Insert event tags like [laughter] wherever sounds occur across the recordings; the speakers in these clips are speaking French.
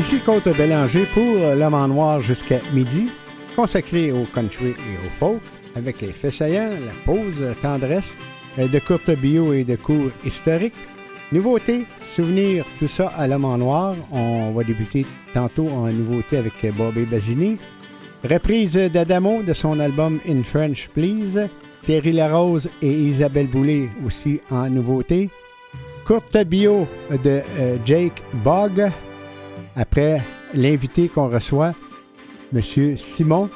Ici Côte Bélanger pour L'Homme Noir jusqu'à midi, consacré au country et au folk, avec les faits saillants, la pause tendresse, de courtes bio et de cours historiques. Nouveautés, souvenirs, tout ça à L'Homme Noir. On va débuter tantôt en nouveauté avec Bobby Basini. Reprise d'Adamo de son album In French Please. Thierry Larose et Isabelle Boulay aussi en nouveauté. Courte bio de euh, Jake Bogg. Après l'invité qu'on reçoit, M. Simon,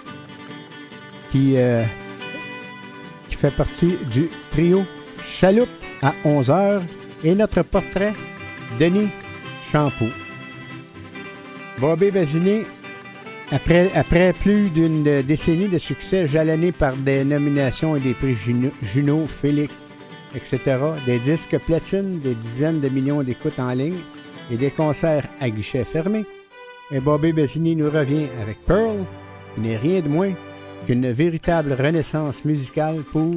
qui, euh, qui fait partie du trio Chaloupe à 11h. Et notre portrait, Denis Champoux. Bobby Basini après, après plus d'une décennie de succès jalonné par des nominations et des prix Juno, Félix, etc., des disques platine, des dizaines de millions d'écoutes en ligne et des concerts à guichet fermé, et Bobby Bassini nous revient avec Pearl, qui n'est rien de moins qu'une véritable renaissance musicale pour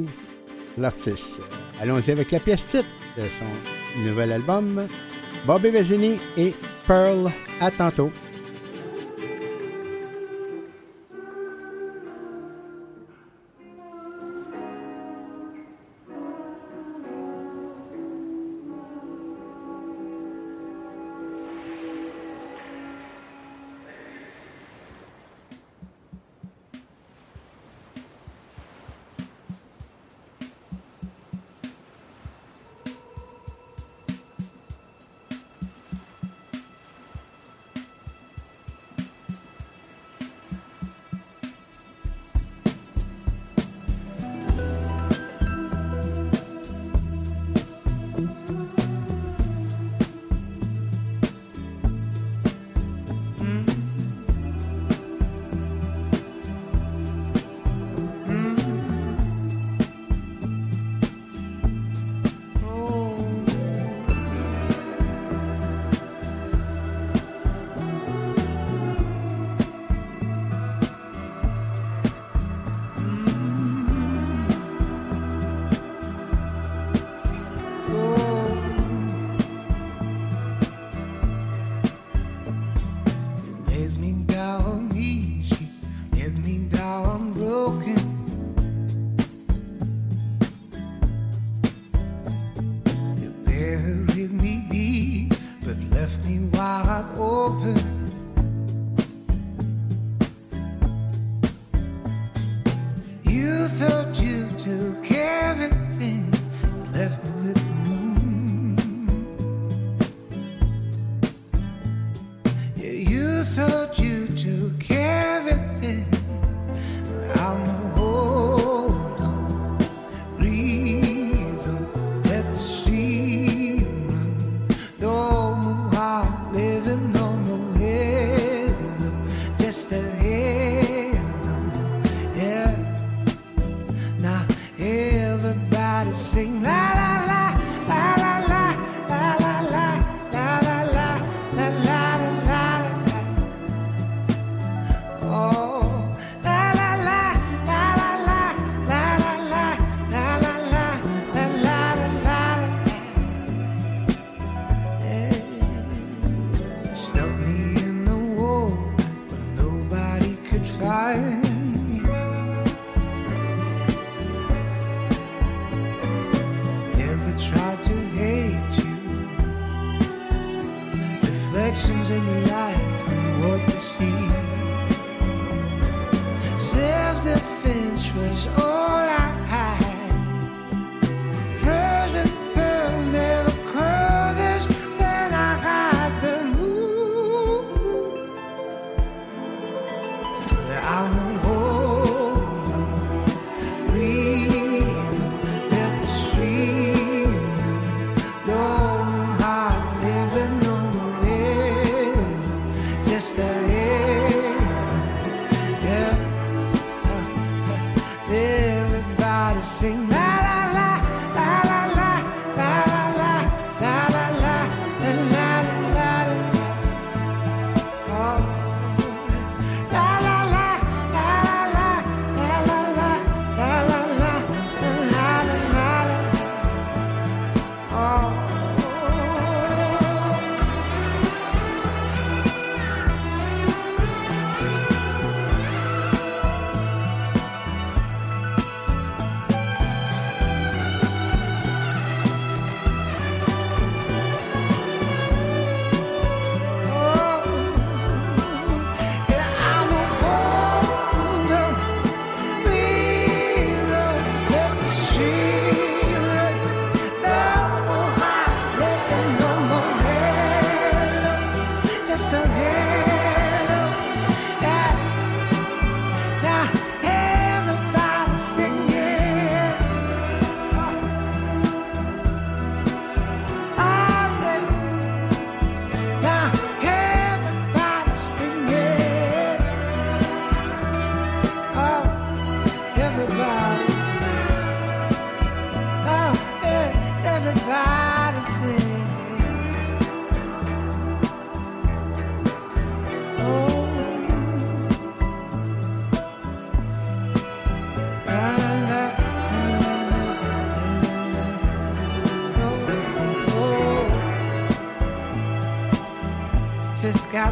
l'artiste. Allons-y avec la pièce titre de son nouvel album, Bobby Bassini et Pearl. À tantôt.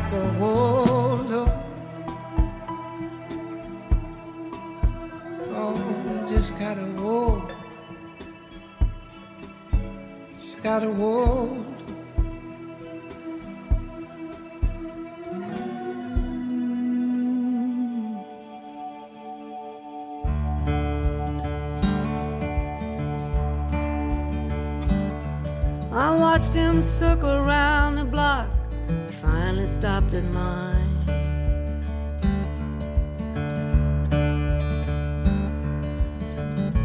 Got to hold on. Oh, just gotta hold. Just gotta hold. I watched him circle at mine.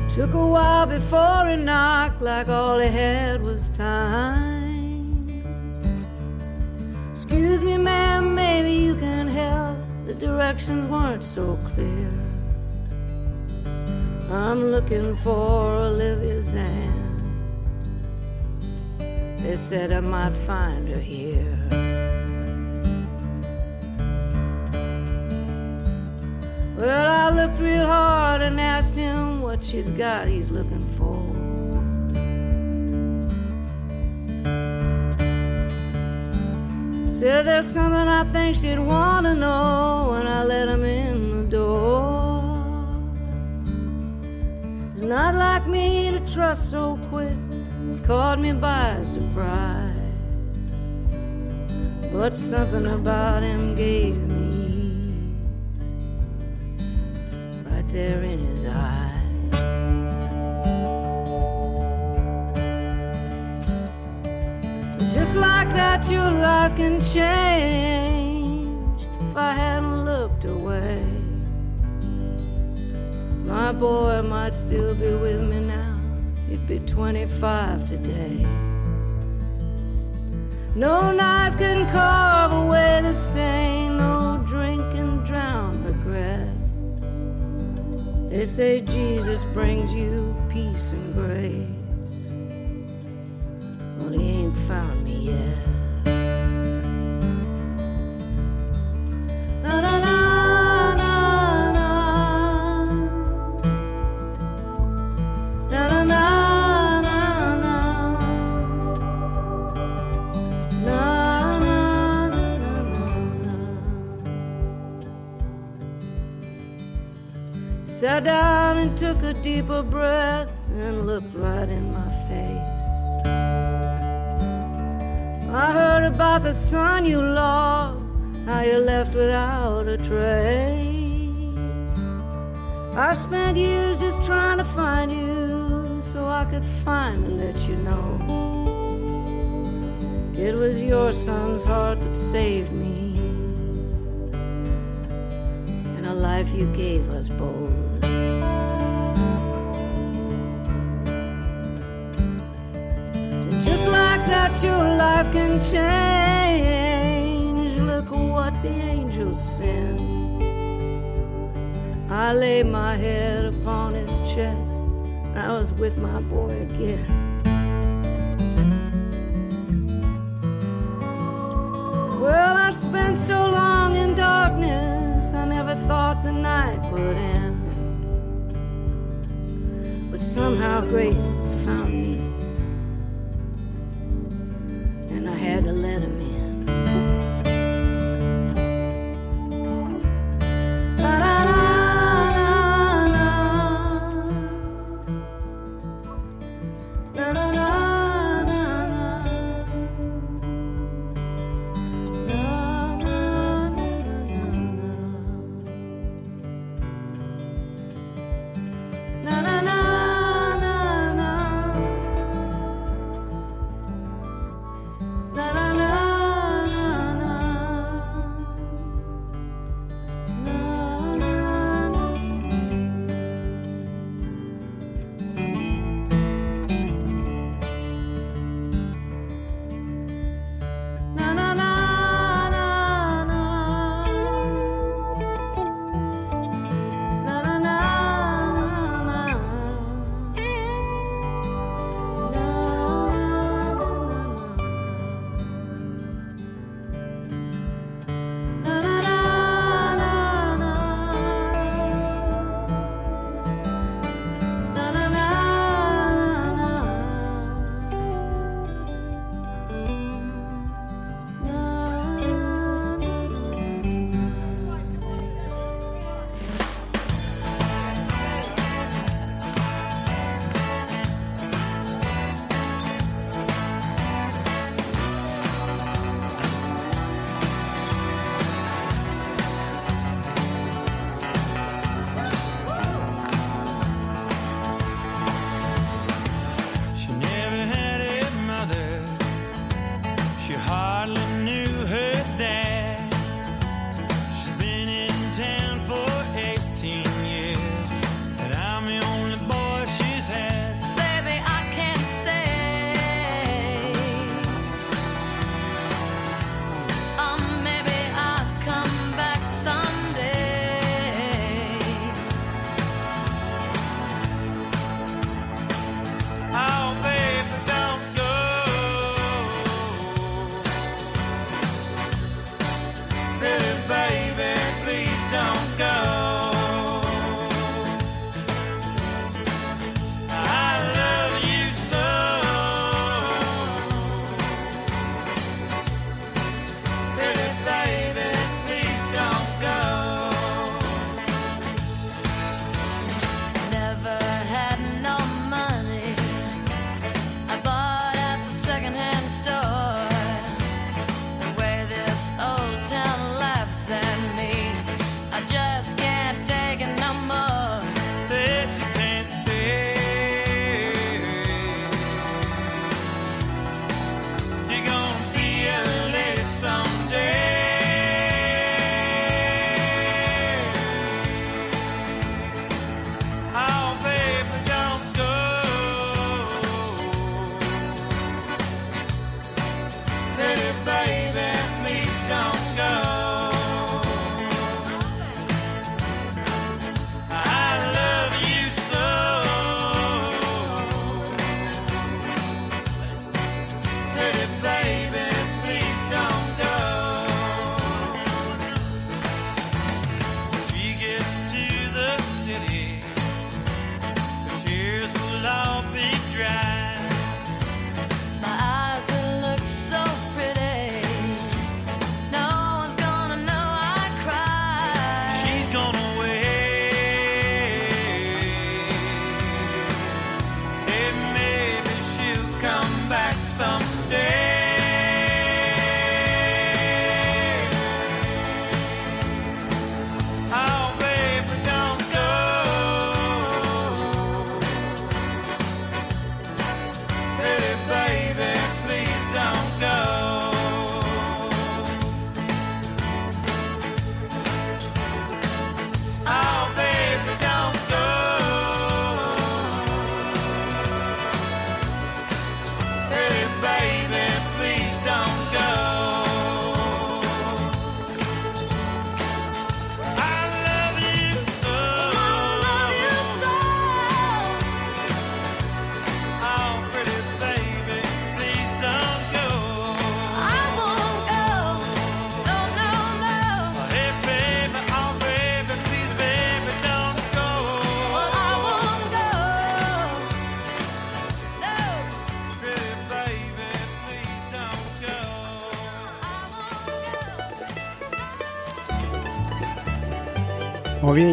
Took a while before it knocked, like all he had was time. Excuse me, ma'am, maybe you can help. The directions weren't so clear. I'm looking for Olivia Zan. They said I might find her here. Well, I looked real hard and asked him what she's got he's looking for. Said there's something I think she'd want to know when I let him in the door. It's not like me to trust so quick caught me by surprise. But something about him gave there in his eyes. Just like that, your life can change if I hadn't looked away. My boy might still be with me now he'd be 25 today. No knife can carve away the stain, They say Jesus brings you peace and grace. Well, he ain't found me yet. Down and took a deeper breath and looked right in my face. I heard about the son you lost, how you left without a trace. I spent years just trying to find you so I could finally let you know. It was your son's heart that saved me, and a life you gave us both. That your life can change. Look what the angels send. I lay my head upon his chest. I was with my boy again. Well, I spent so long in darkness, I never thought the night would end. But somehow grace has found me. had a letter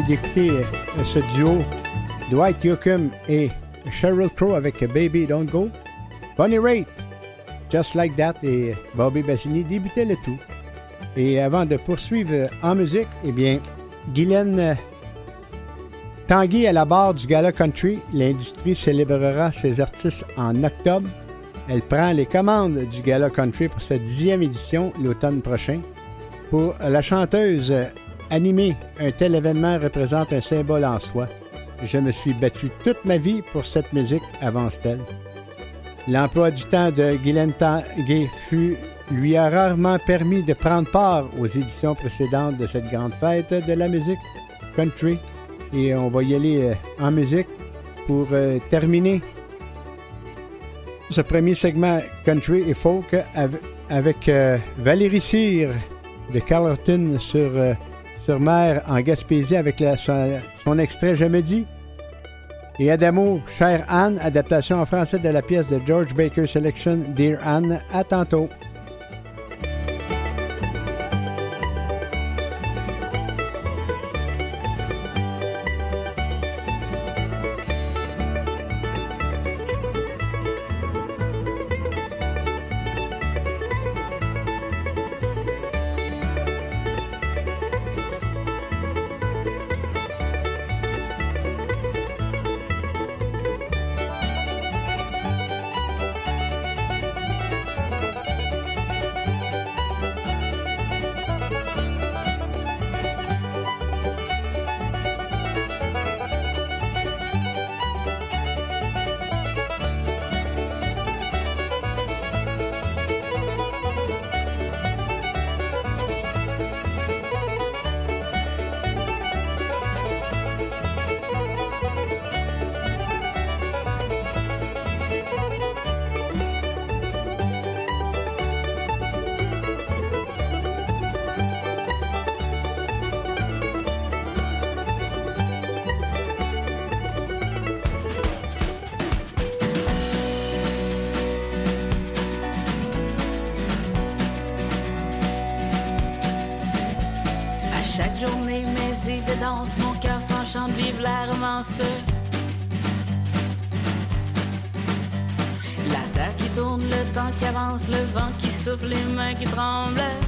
d'écouter euh, ce duo Dwight Yoakam et Sheryl Crow avec Baby Don't Go. Bonnie Raitt, Just Like That et Bobby Bassini débutaient le tout. Et avant de poursuivre en musique, eh bien, Guylaine euh, Tanguy à la barre du Gala Country, l'industrie célébrera ses artistes en octobre. Elle prend les commandes du Gala Country pour sa dixième édition l'automne prochain. Pour la chanteuse animée, un tel événement représente un symbole en soi. Je me suis battu toute ma vie pour cette musique, avance-t-elle. L'emploi du temps de Guylaine Tanguay fut, lui a rarement permis de prendre part aux éditions précédentes de cette grande fête de la musique country. Et on va y aller euh, en musique pour euh, terminer ce premier segment country et folk avec, euh, Valérie Cyr de Carleton sur, sur mer en Gaspésie avec son, extrait Je me dis. Et Adamo, Chère Anne, adaptation en français de la pièce de George Baker Selection, Dear Anne. À tantôt. Chaque journée, mes idées dansent, mon cœur s'enchante, vive la romance. La terre qui tourne, le temps qui avance, le vent qui souffle, les mains qui tremblent.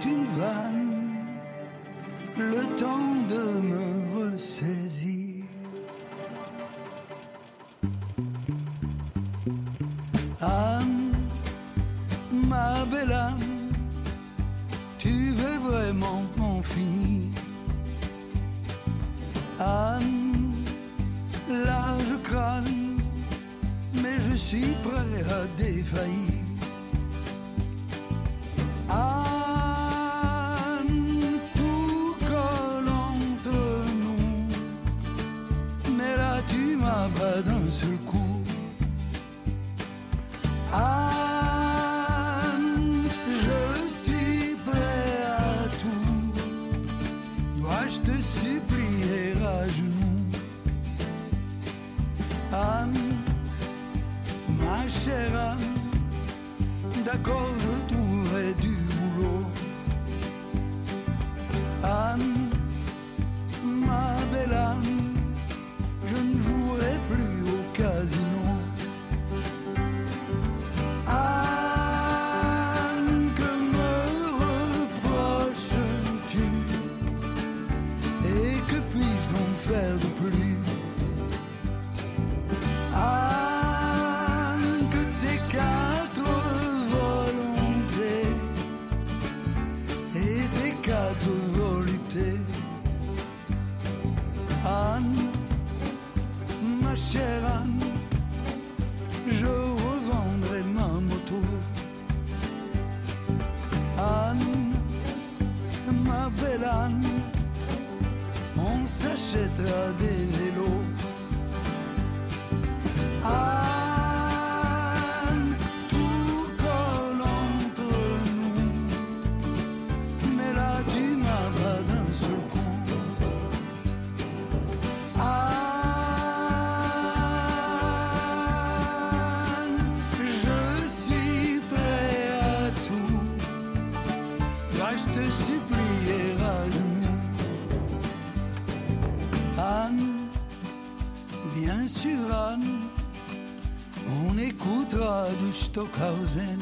c'est une vanne, le temps de me ressaisir. Anne, ma belle âme, tu veux vraiment en finir? Anne, là je crâne, mais je suis prêt à défaillir. go closing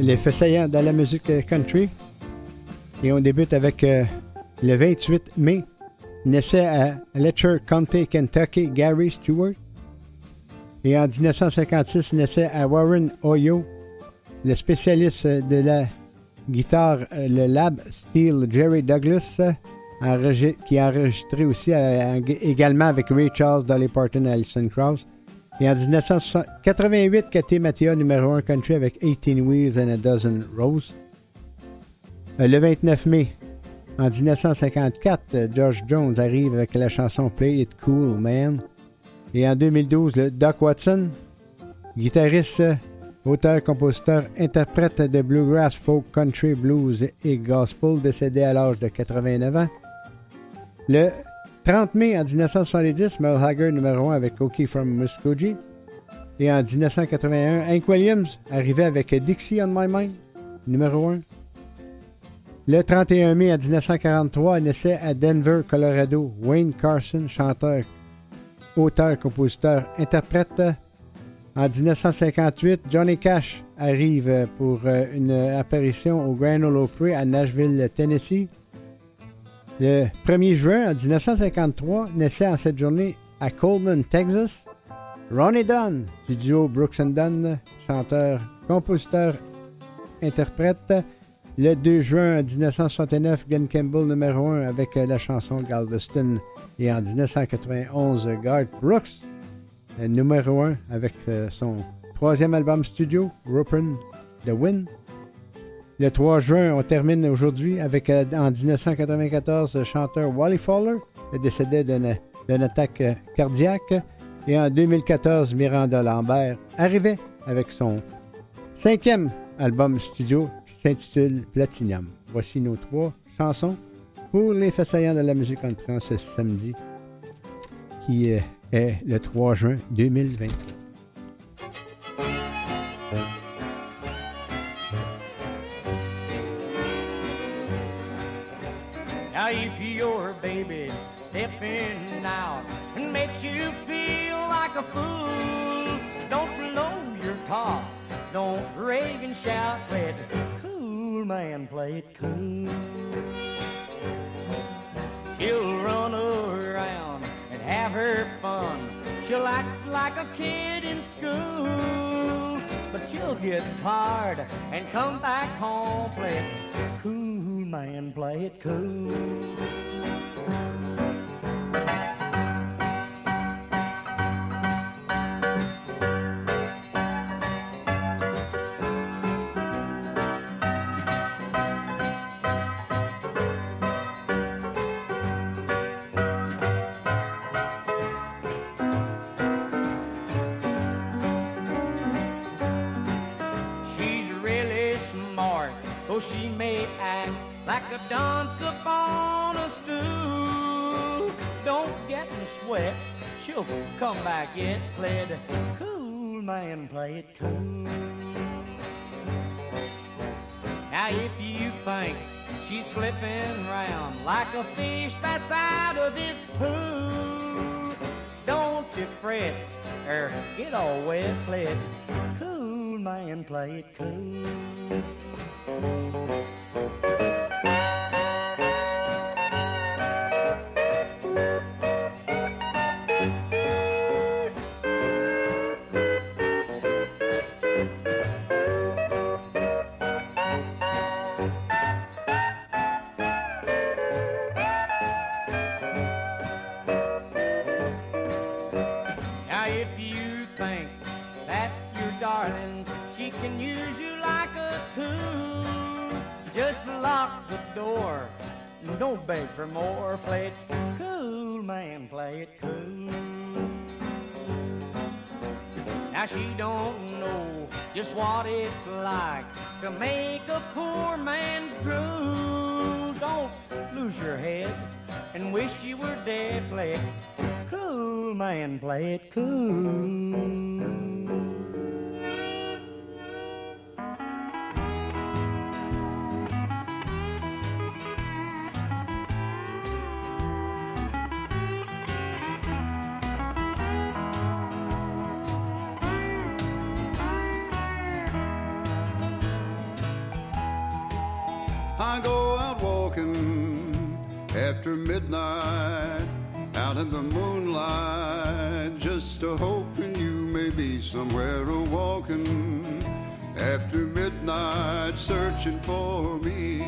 Les faits saillants dans la musique country. Et on débute avec euh, le 28 mai. Naissait à Letcher County, Kentucky, Gary Stewart. Et en 1956, naissait à Warren, Ohio, le spécialiste de la guitare, euh, le Lab Steel Jerry Douglas, qui a enregistré aussi euh, également avec Ray Charles, Dolly Parton et Alison Krauss. Et en 1988, Cathy Mattea, numéro 1 country avec 18 Wheels and a Dozen Roses. Euh, le 29 mai, en 1954, George Jones arrive avec la chanson Play It Cool Man. Et en 2012, le Doc Watson, guitariste, auteur, compositeur, interprète de bluegrass, folk, country, blues et gospel, décédé à l'âge de 89 ans. Le 30 mai en 1970, Mel Haggard numéro 1 avec Cookie from Muskogee. Et en 1981, Hank Williams arrivait avec Dixie on My Mind, numéro 1. Le 31 mai en 1943, naissait à Denver, Colorado, Wayne Carson, chanteur, auteur, compositeur, interprète. En 1958, Johnny Cash arrive pour euh, une apparition au Grand Ole Opry à Nashville, Tennessee. Le 1er juin 1953, naissait en cette journée à Coleman, Texas, Ronnie Dunn du duo Brooks and Dunn, chanteur, compositeur, interprète. Le 2 juin 1969, Glenn Campbell numéro 1 avec la chanson Galveston. Et en 1991, Garth Brooks numéro 1 avec euh, son troisième album studio, Rupin The Wind. Le 3 juin, on termine aujourd'hui avec, euh, en 1994, le chanteur Wally Fowler, décédé d'une attaque euh, cardiaque. Et en 2014, Miranda Lambert arrivait avec son cinquième album studio qui s'intitule Platinum. Voici nos trois chansons pour les façayants de la musique en ce samedi qui euh, est le 3 juin 2020. Now if your baby stepping out and makes you feel like a fool, don't blow your top, don't rave and shout, it cool, man, play it cool. She'll run around and have her fun. She'll act like a kid in school, but she'll get tired and come back home, play it cool, man, play it cool. Though she may act like a dunce upon a stool. Don't get in sweat, she'll come back yet. Play it cool, man, play it cool. Now if you think she's flipping round like a fish that's out of this pool, don't you fret or get all wet. Play it cool, man, play it cool. Música for more. Play it cool, man, play it cool. Now she don't know just what it's like to make a poor man drool. Don't lose your head and wish you were dead. Play it cool, man, play it cool. Midnight, out in the moonlight, just a hoping you may be somewhere a walking after midnight, searching for me.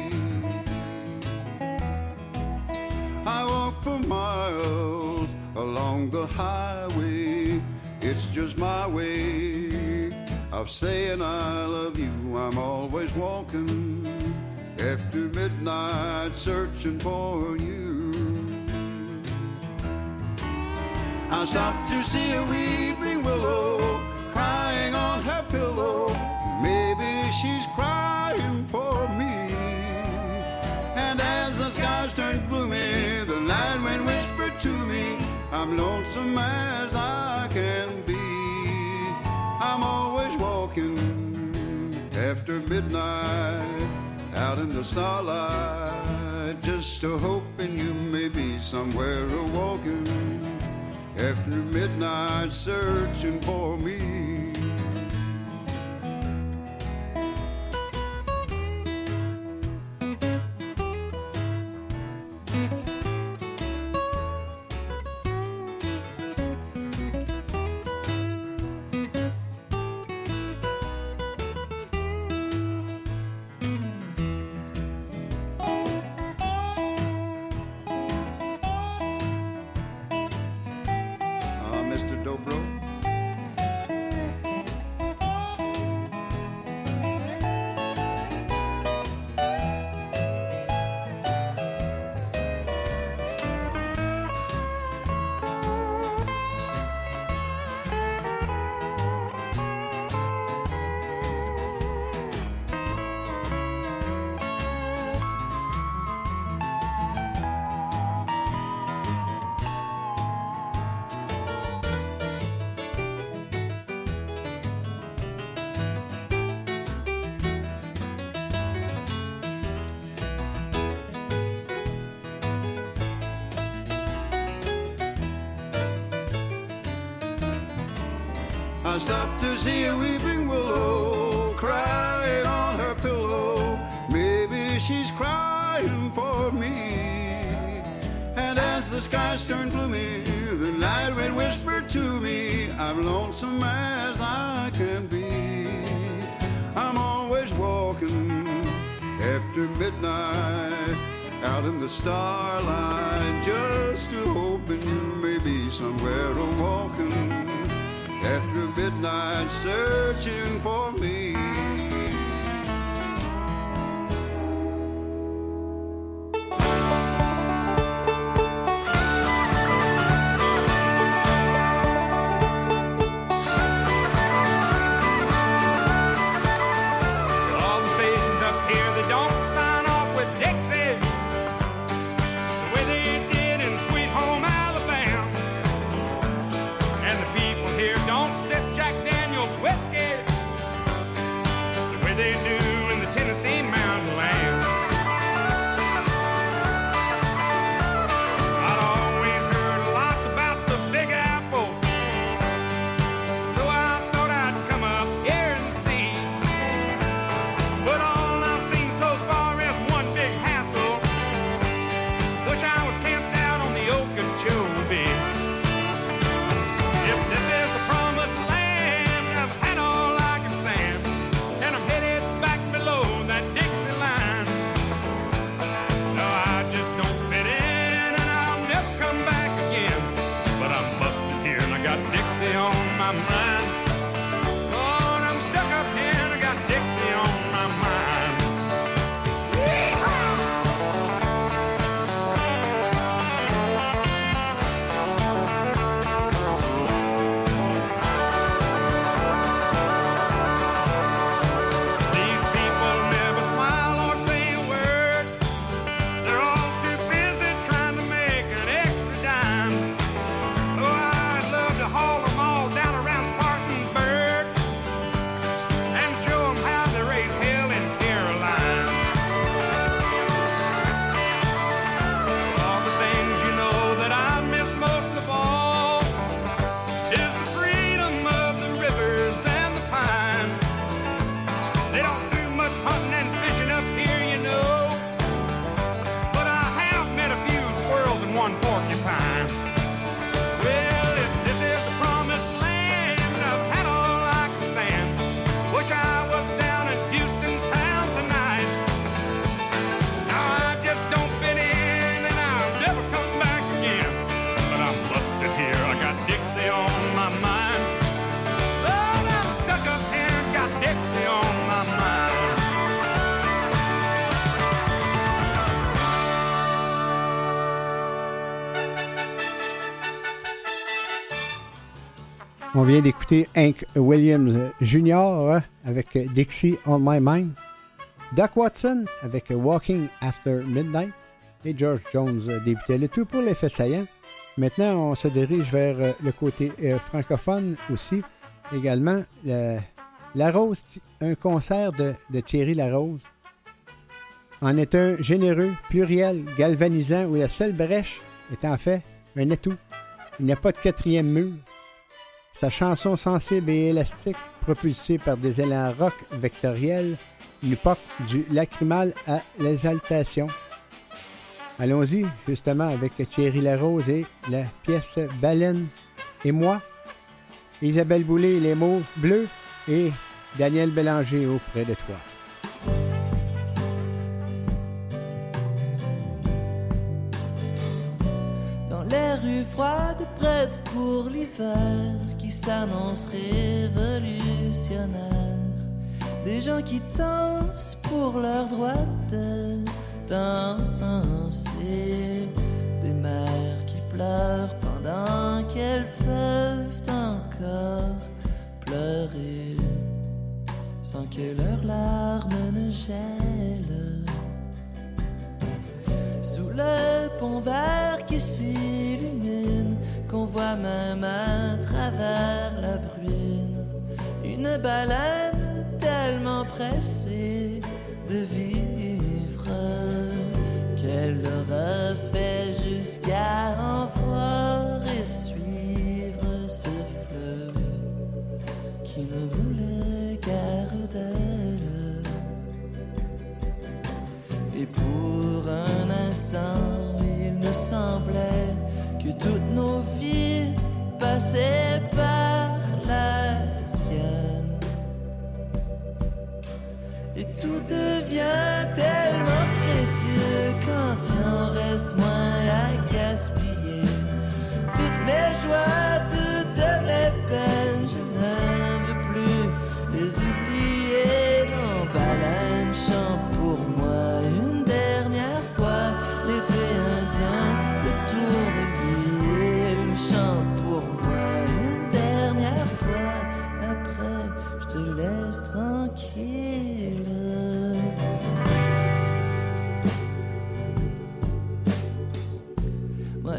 I walk for miles along the highway. It's just my way of saying I love you. I'm always walking after midnight, searching for you. I stopped to see a weeping willow crying on her pillow. Maybe she's crying for me. And as the skies turned gloomy, the night wind whispered to me, I'm lonesome as I can be. I'm always walking after midnight, out in the starlight, just a hoping you may be somewhere a walking after midnight, searching for me. I stopped to see a weeping willow crying on her pillow. Maybe she's crying for me. And as the skies turned gloomy, the night wind whispered to me, I'm lonesome as I can be. I'm always walking after midnight out in the starlight, just to hoping you may be somewhere a walking after midnight, searching for me. On vient d'écouter Hank Williams Jr. avec Dixie on My Mind. Doc Watson avec Walking After Midnight. Et George Jones débutait le tout pour l'effet saillant. Maintenant, on se dirige vers euh, le côté euh, francophone aussi. Également, le- La Rose, un concert de, de Thierry Larose en est un généreux, pluriel, galvanisant où la seule brèche est en fait un atout. Il n'y a pas de quatrième mur. Sa chanson sensible et élastique, propulsée par des élans rock vectoriels, nous porte du lacrymal à l'exaltation. Allons-y justement avec Thierry Larose et la pièce Baleine et moi. Isabelle Boulay, les mots bleus et Daniel Bélanger auprès de toi. Dans les rues froides, prêtes pour l'hiver, qui s'annonce révolutionnaire. Des gens qui dansent pour leur droit de danser. Des mères qui pleurent pendant qu'elles peuvent encore pleurer. Sans que leurs larmes ne gèlent. Sous le pont vert qui s'illumine, qu'on voit même à travers la bruine, une baleine tellement pressée de vivre qu'elle aura fait jusqu'à en voir et suivre ce fleuve qui ne voulait guère d'elle. Et pour un instant, il nous semblait que toutes nos vies passaient par la tienne. Et tout devient tellement précieux quand il en reste moins à gaspiller. Toutes mes joies, toutes mes peines,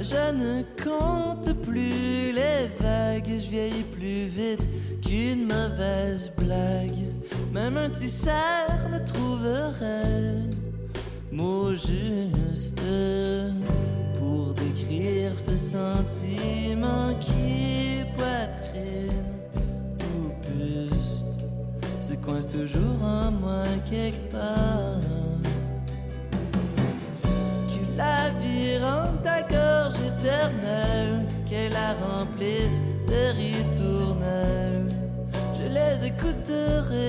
je ne compte plus les vagues, je vieillis plus vite qu'une mauvaise blague. Même un tisseur ne trouverait mot juste pour décrire ce sentiment qui poitrine ou buste se coince toujours en moi quelque part la vie rende ta gorge éternelle, qu'elle la remplisse de ritournelles. Je les écouterai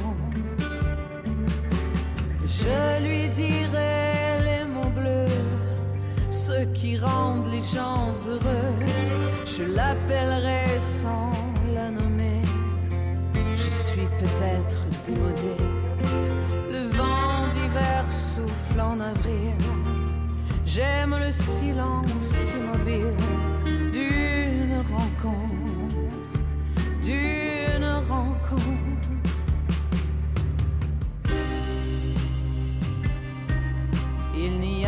Je lui dirai les mots bleus, ceux qui rendent les gens heureux. Je l'appellerai sans la nommer. Je suis peut-être démodé. Le vent d'hiver souffle en avril. J'aime le silence immobile d'une rencontre,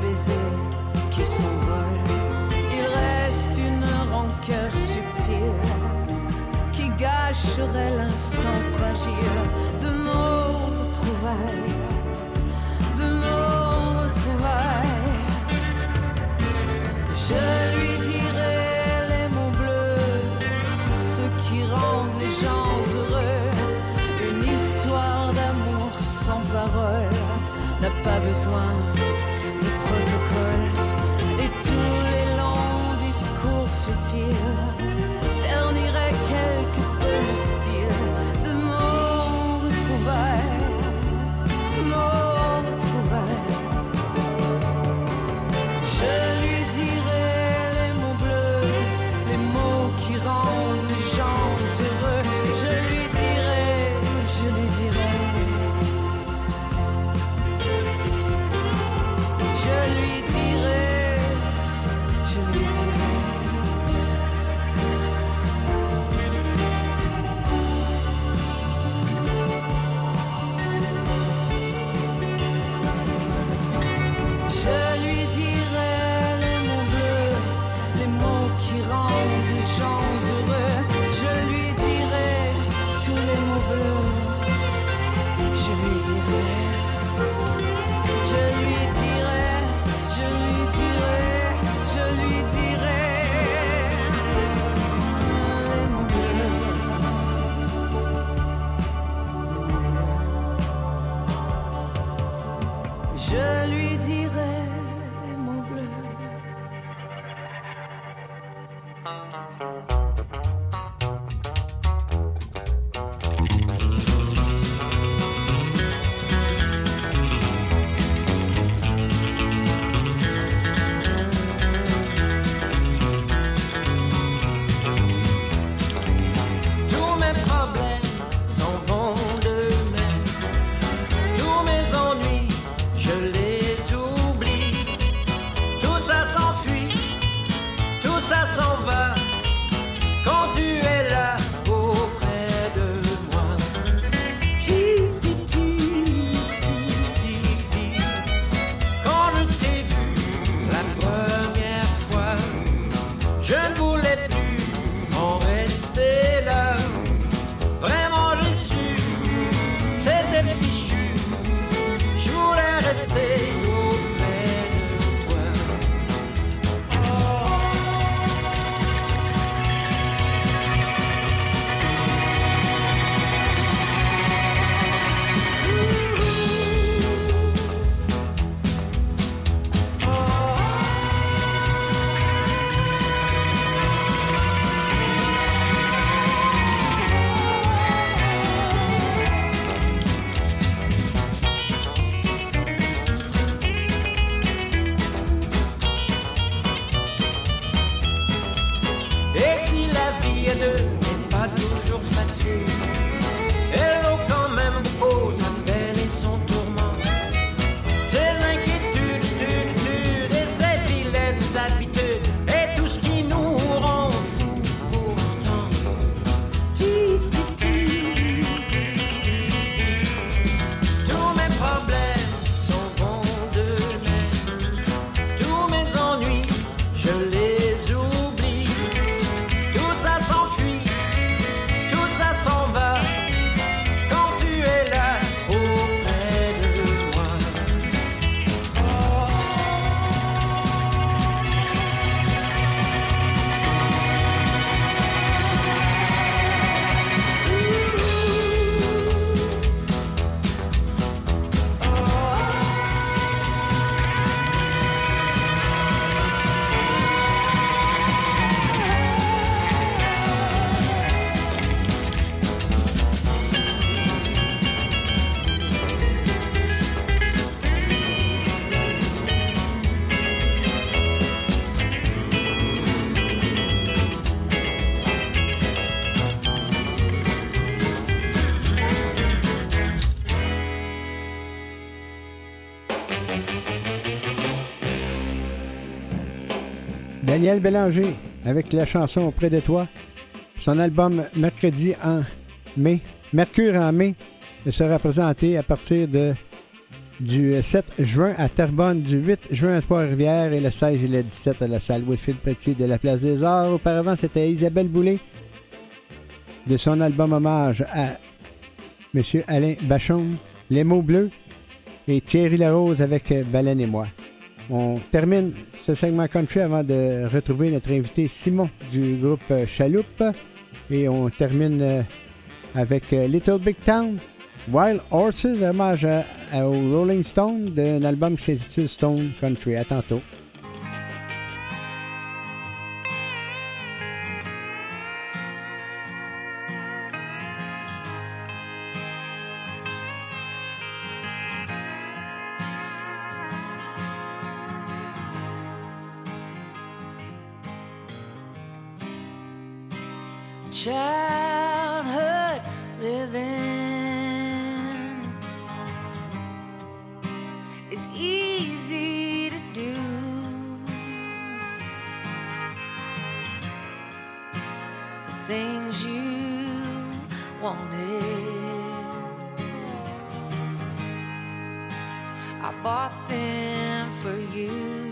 baisers qui s'envolent. Il reste une rancœur subtile qui gâcherait l'instant fragile de nos retrouvailles, de nos retrouvailles. Je lui dirai les mots bleus, ceux qui rendent les gens heureux. Une histoire d'amour sans parole n'a pas besoin Daniel Bélanger avec la chanson Auprès de toi. Son album Mercredi en mai, Mercure en mai, sera présenté à partir du 7 juin à Terrebonne, du 8 juin à Trois-Rivières et le 16 et le 17 à la salle Wilfrid Petit de la Place des Arts. Auparavant, c'était Isabelle Boulay de son album hommage à M. Alain Bachon, Les mots bleus et Thierry Larose avec Baleine et moi. On termine ce segment country avant de retrouver notre invité Simon du groupe Chaloupe et on termine euh, avec euh, Little Big Town Wild Horses, hommage au Rolling Stone d'un album qui s'intitule Stone Country. À tantôt. Childhood living is easy to do. The things you wanted, I bought them for you.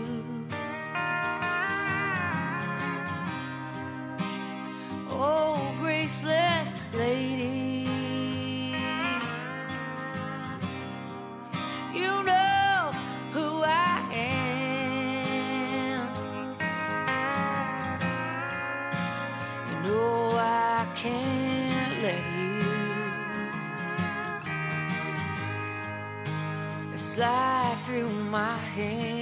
My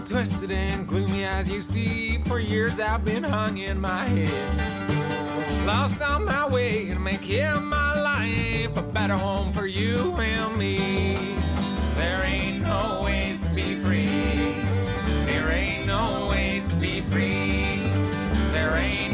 all twisted and gloomy as you see. For years I've been hung in my head. Lost on my way to make it my life a better home for you and me. There ain't no ways to be free. There ain't no ways to be free. There ain't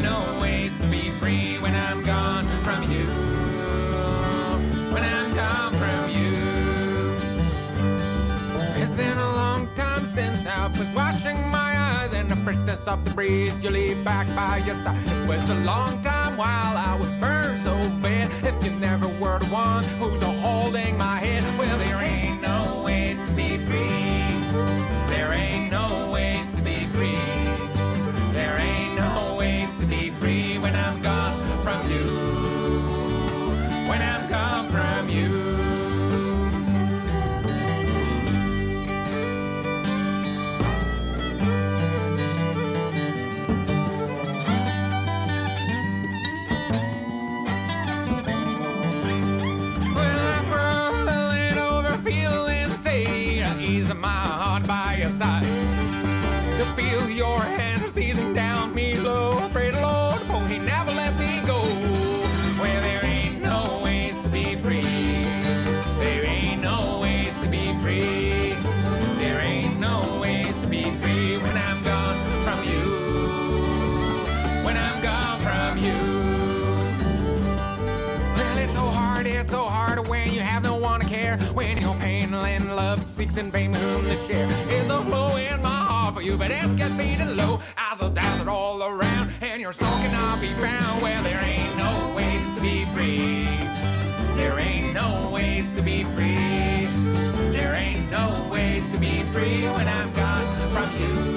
since I was washing my eyes and the freshness of the breeze you leave back by your side. It was a long time while I was burned so bad. If you never were the one who's a holding my head, well, there ain't no ways to be free. There ain't no ways to be free. Seeks in vain whom to share. It's a flow in my heart for you, but it's got beating low. As a dazzle all around, and your soul cannot be bound. Well, there ain't no ways to be free. There ain't no ways to be free. There ain't no ways to be free when I'm gone from you.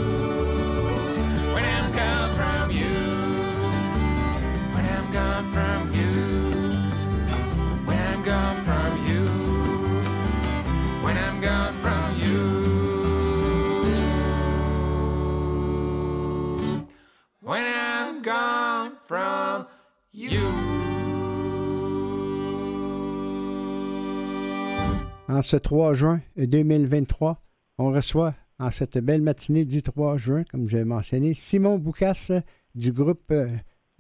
En ce 3 juin 2023, on reçoit en cette belle matinée du 3 juin, comme j'ai mentionné, Simon Boucas euh, du groupe euh,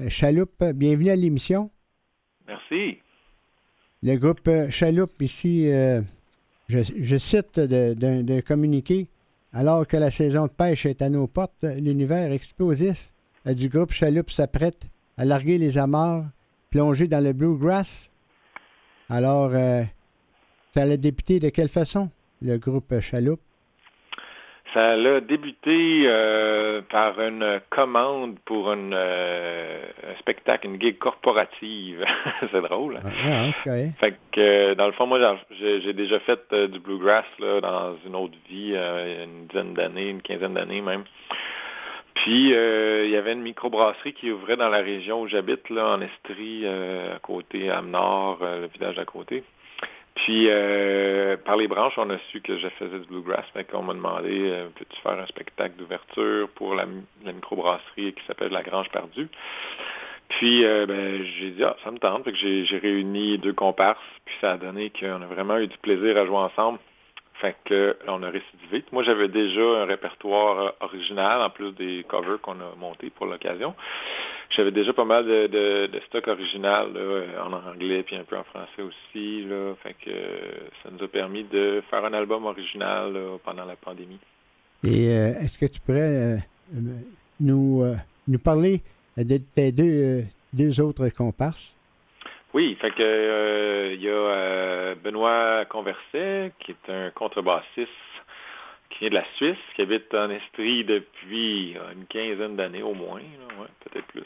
Chaloupe. Bienvenue à l'émission. Merci. Le groupe euh, Chaloupe, ici, euh, je, je cite de- d'un communiqué. Alors que la saison de pêche est à nos portes, l'univers explosif du groupe Chaloupe s'apprête à larguer les amarres, plonger dans le bluegrass. Alors, euh, ça a débuté de quelle façon, le groupe Chaloupe? Ça a débuté euh, par une commande pour une, euh, un spectacle, une gig corporative. [laughs] c'est drôle. hein? Ah, ah, c'est. Fait que, euh, dans le fond, moi, j'ai- déjà fait euh, du bluegrass là, dans une autre vie, il y a une dizaine d'années, une quinzaine d'années même. Puis, il y avait une microbrasserie qui ouvrait dans la région où j'habite, là, en Estrie, à côté, à Nord, le village à côté. Puis, euh, par les branches, on a su que je faisais du bluegrass. Fait qu'on m'a demandé, euh, peux-tu faire un spectacle d'ouverture pour la, microbrasserie qui s'appelle La Grange Perdue. Puis, euh, ben, j'ai dit, ah, ça me tente. Fait que j'ai réuni deux comparses. Puis, ça a donné qu'on a vraiment eu du plaisir à jouer ensemble. Fait que là, on a récidivé. Moi, j'avais déjà un répertoire euh, original, en plus des covers qu'on a montés pour l'occasion. J'avais déjà pas mal de, de, de stock original en anglais puis un peu en français aussi. Là. Fait que euh, ça nous a permis de faire un album original pendant la pandémie. Et euh, est-ce que tu pourrais euh, nous, nous parler de tes deux, deux autres comparses? Oui, fait que euh, il y a euh, Benoît Converset, qui est un contrebassiste qui vient de la Suisse, qui habite en Estrie depuis euh, une quinzaine d'années au moins, ouais, peut-être plus.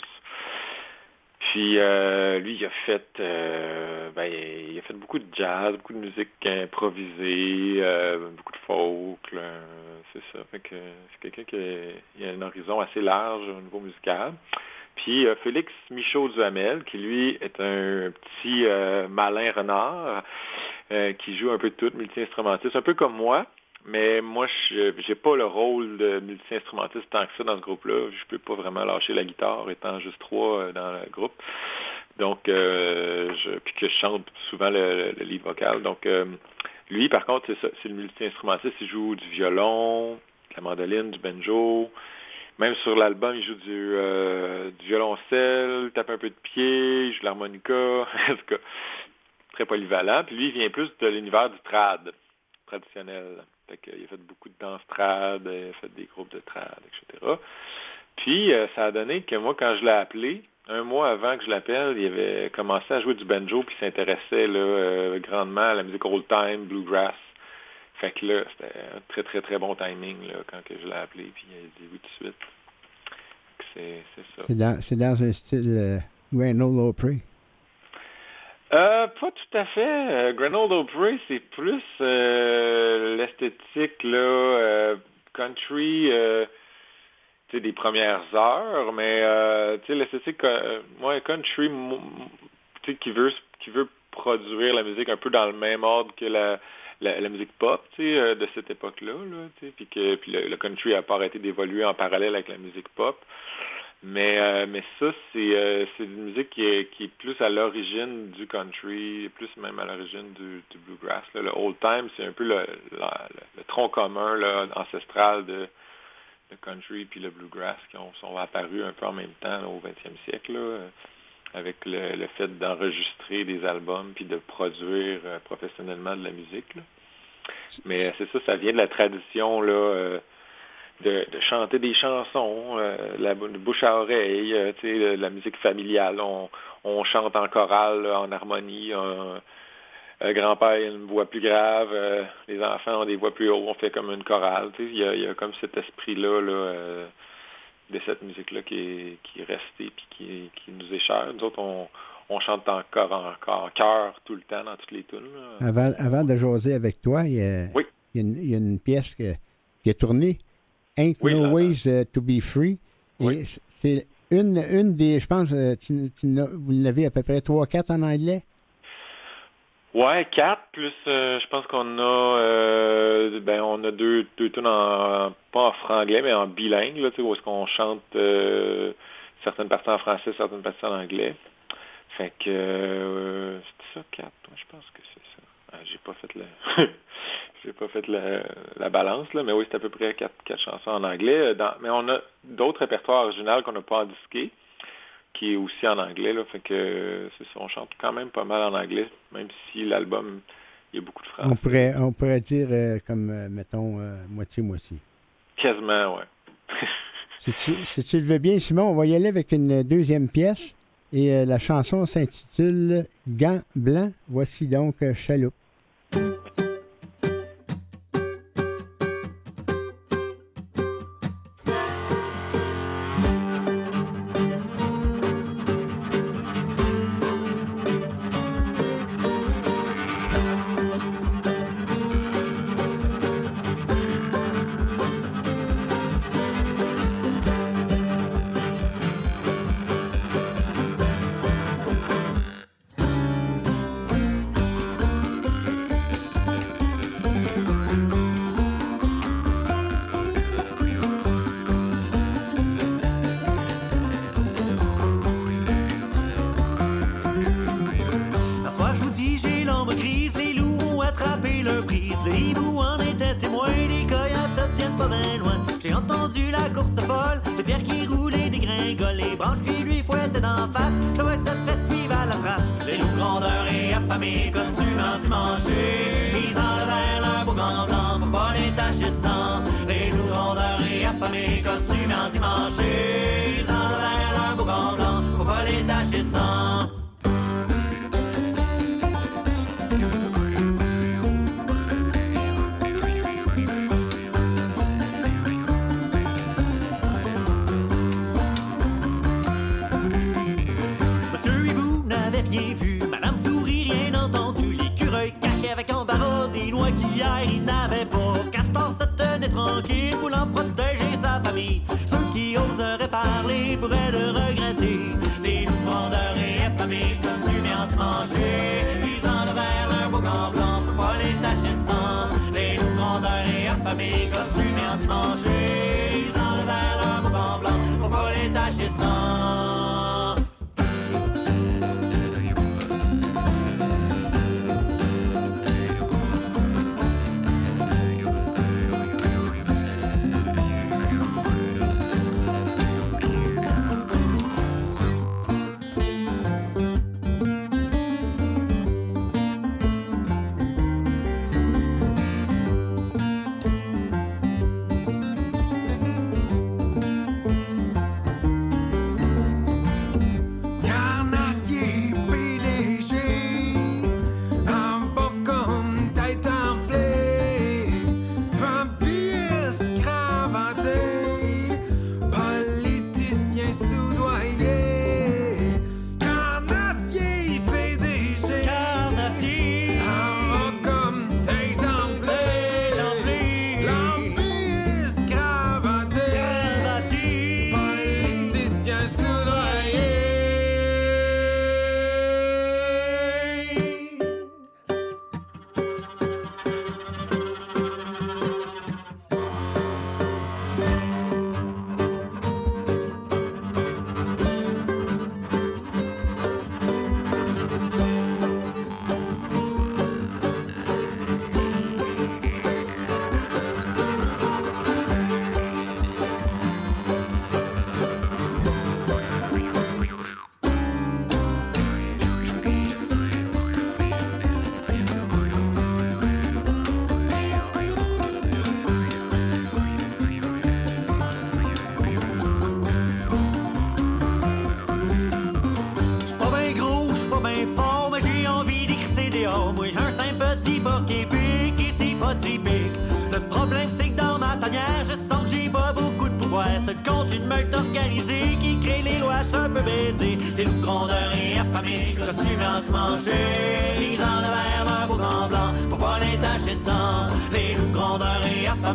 Puis euh, lui, il a fait euh, ben, il a fait beaucoup de jazz, beaucoup de musique improvisée, beaucoup de folk, c'est ça. Fait que c'est quelqu'un qui a un horizon assez large au niveau musical. Puis euh, Félix Michaud-Duhamel, qui lui est un petit euh, malin renard, euh, qui joue un peu de tout, multi-instrumentiste, un peu comme moi. Mais moi, je j'ai pas le rôle de multi-instrumentiste tant que ça dans ce groupe-là. Je peux pas vraiment lâcher la guitare, étant juste trois dans le groupe. Donc, je, puis que je chante souvent le, le lead vocal. Donc, lui, par contre, c'est c'est le multi-instrumentiste. Il joue du violon, la mandoline, du banjo. Même sur l'album, il joue du, euh, du violoncelle, tape un peu de pied, il joue de l'harmonica, [laughs] en tout cas, très polyvalent. Puis lui, il vient plus de l'univers du trad, traditionnel. Il a fait beaucoup de danse trad, il a fait des groupes de trad, etc. Puis, euh, ça a donné que moi, quand je l'ai appelé, un mois avant que je l'appelle, il avait commencé à jouer du banjo, puis s'intéressait euh, grandement à la musique old time, bluegrass. Fait que là, c'était un très, très, très bon timing là, quand que je l'ai appelé, puis il a dit oui tout de suite. C'est ça. C'est dans, dans un style euh, Granola Opry. Euh, pas tout à fait. Euh, Grenoble Opry, c'est plus euh, l'esthétique là, euh, country, euh, des premières heures, mais l'esthétique, moi, country, qui veut, qui veut produire la musique un peu dans le même ordre que la, la, la musique pop, euh, de cette époque-là, là, puis que puis le, country a pas arrêté d'évoluer en parallèle avec la musique pop. Mais, euh, mais ça, c'est euh, une musique qui est, qui est plus à l'origine du country, plus même à l'origine du, bluegrass. Le old time, c'est un peu le, le, le tronc commun ancestral de le country puis le bluegrass qui ont, sont apparus un peu en même temps au 20e siècle, avec le, le fait d'enregistrer des albums puis de produire euh, professionnellement de la musique. Mais euh, c'est ça, ça vient de la tradition là, euh, de, de chanter des chansons, la bou- de bouche à oreille, le- la musique familiale. On, on chante en chorale, en harmonie. un- grand-père a une voix plus grave, les enfants ont des voix plus hautes, on fait comme une chorale. Il y y a comme cet esprit-là là, de cette musique-là qui est, qui est restée puis qui, qui nous est chère. Nous autres, on, on chante encore en, chœur tout le temps dans toutes les tunes. là. Avant, avant de jaser avec toi, il y a, Oui. il y a une, il y a une pièce qui a tourné, Ain't Oui, No Ways uh, to Be Free. Oui. c'est une, une des, je pense, euh, tu, tu vous l'avez à peu près 3-4 en anglais? Ouais, quatre, plus euh, je pense qu'on a euh, ben on a deux deux tunes en pas en franglais, mais en bilingue, là, où est-ce qu'on chante euh, certaines parties en français, certaines parties en anglais. Fait que euh, c'est ça, quatre, je pense que c'est ça. Ah, j'ai pas fait le [laughs] j'ai pas fait la, la balance là, mais oui, c'est à peu près quatre, quatre chansons en anglais. Mais on a d'autres répertoires originaux qu'on n'a pas en qui est aussi en anglais. Là, fait que c'est ça, on chante quand même pas mal en anglais, même si l'album, il y a beaucoup de On français. pourrait, on pourrait dire euh, comme, euh, mettons, euh, moitié-moitié. Quasiment, ouais. [laughs] Si tu, si tu le veux bien, Simon, on va y aller avec une deuxième pièce. Et euh, la chanson s'intitule Gants blancs. Voici donc Chaloupe.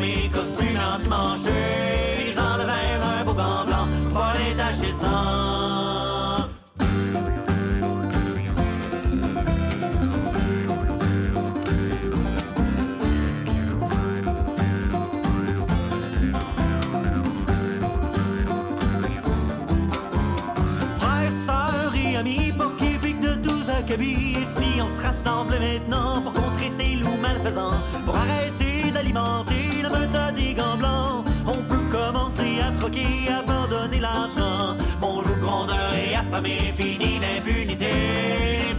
Et affamé, fini l'impunité.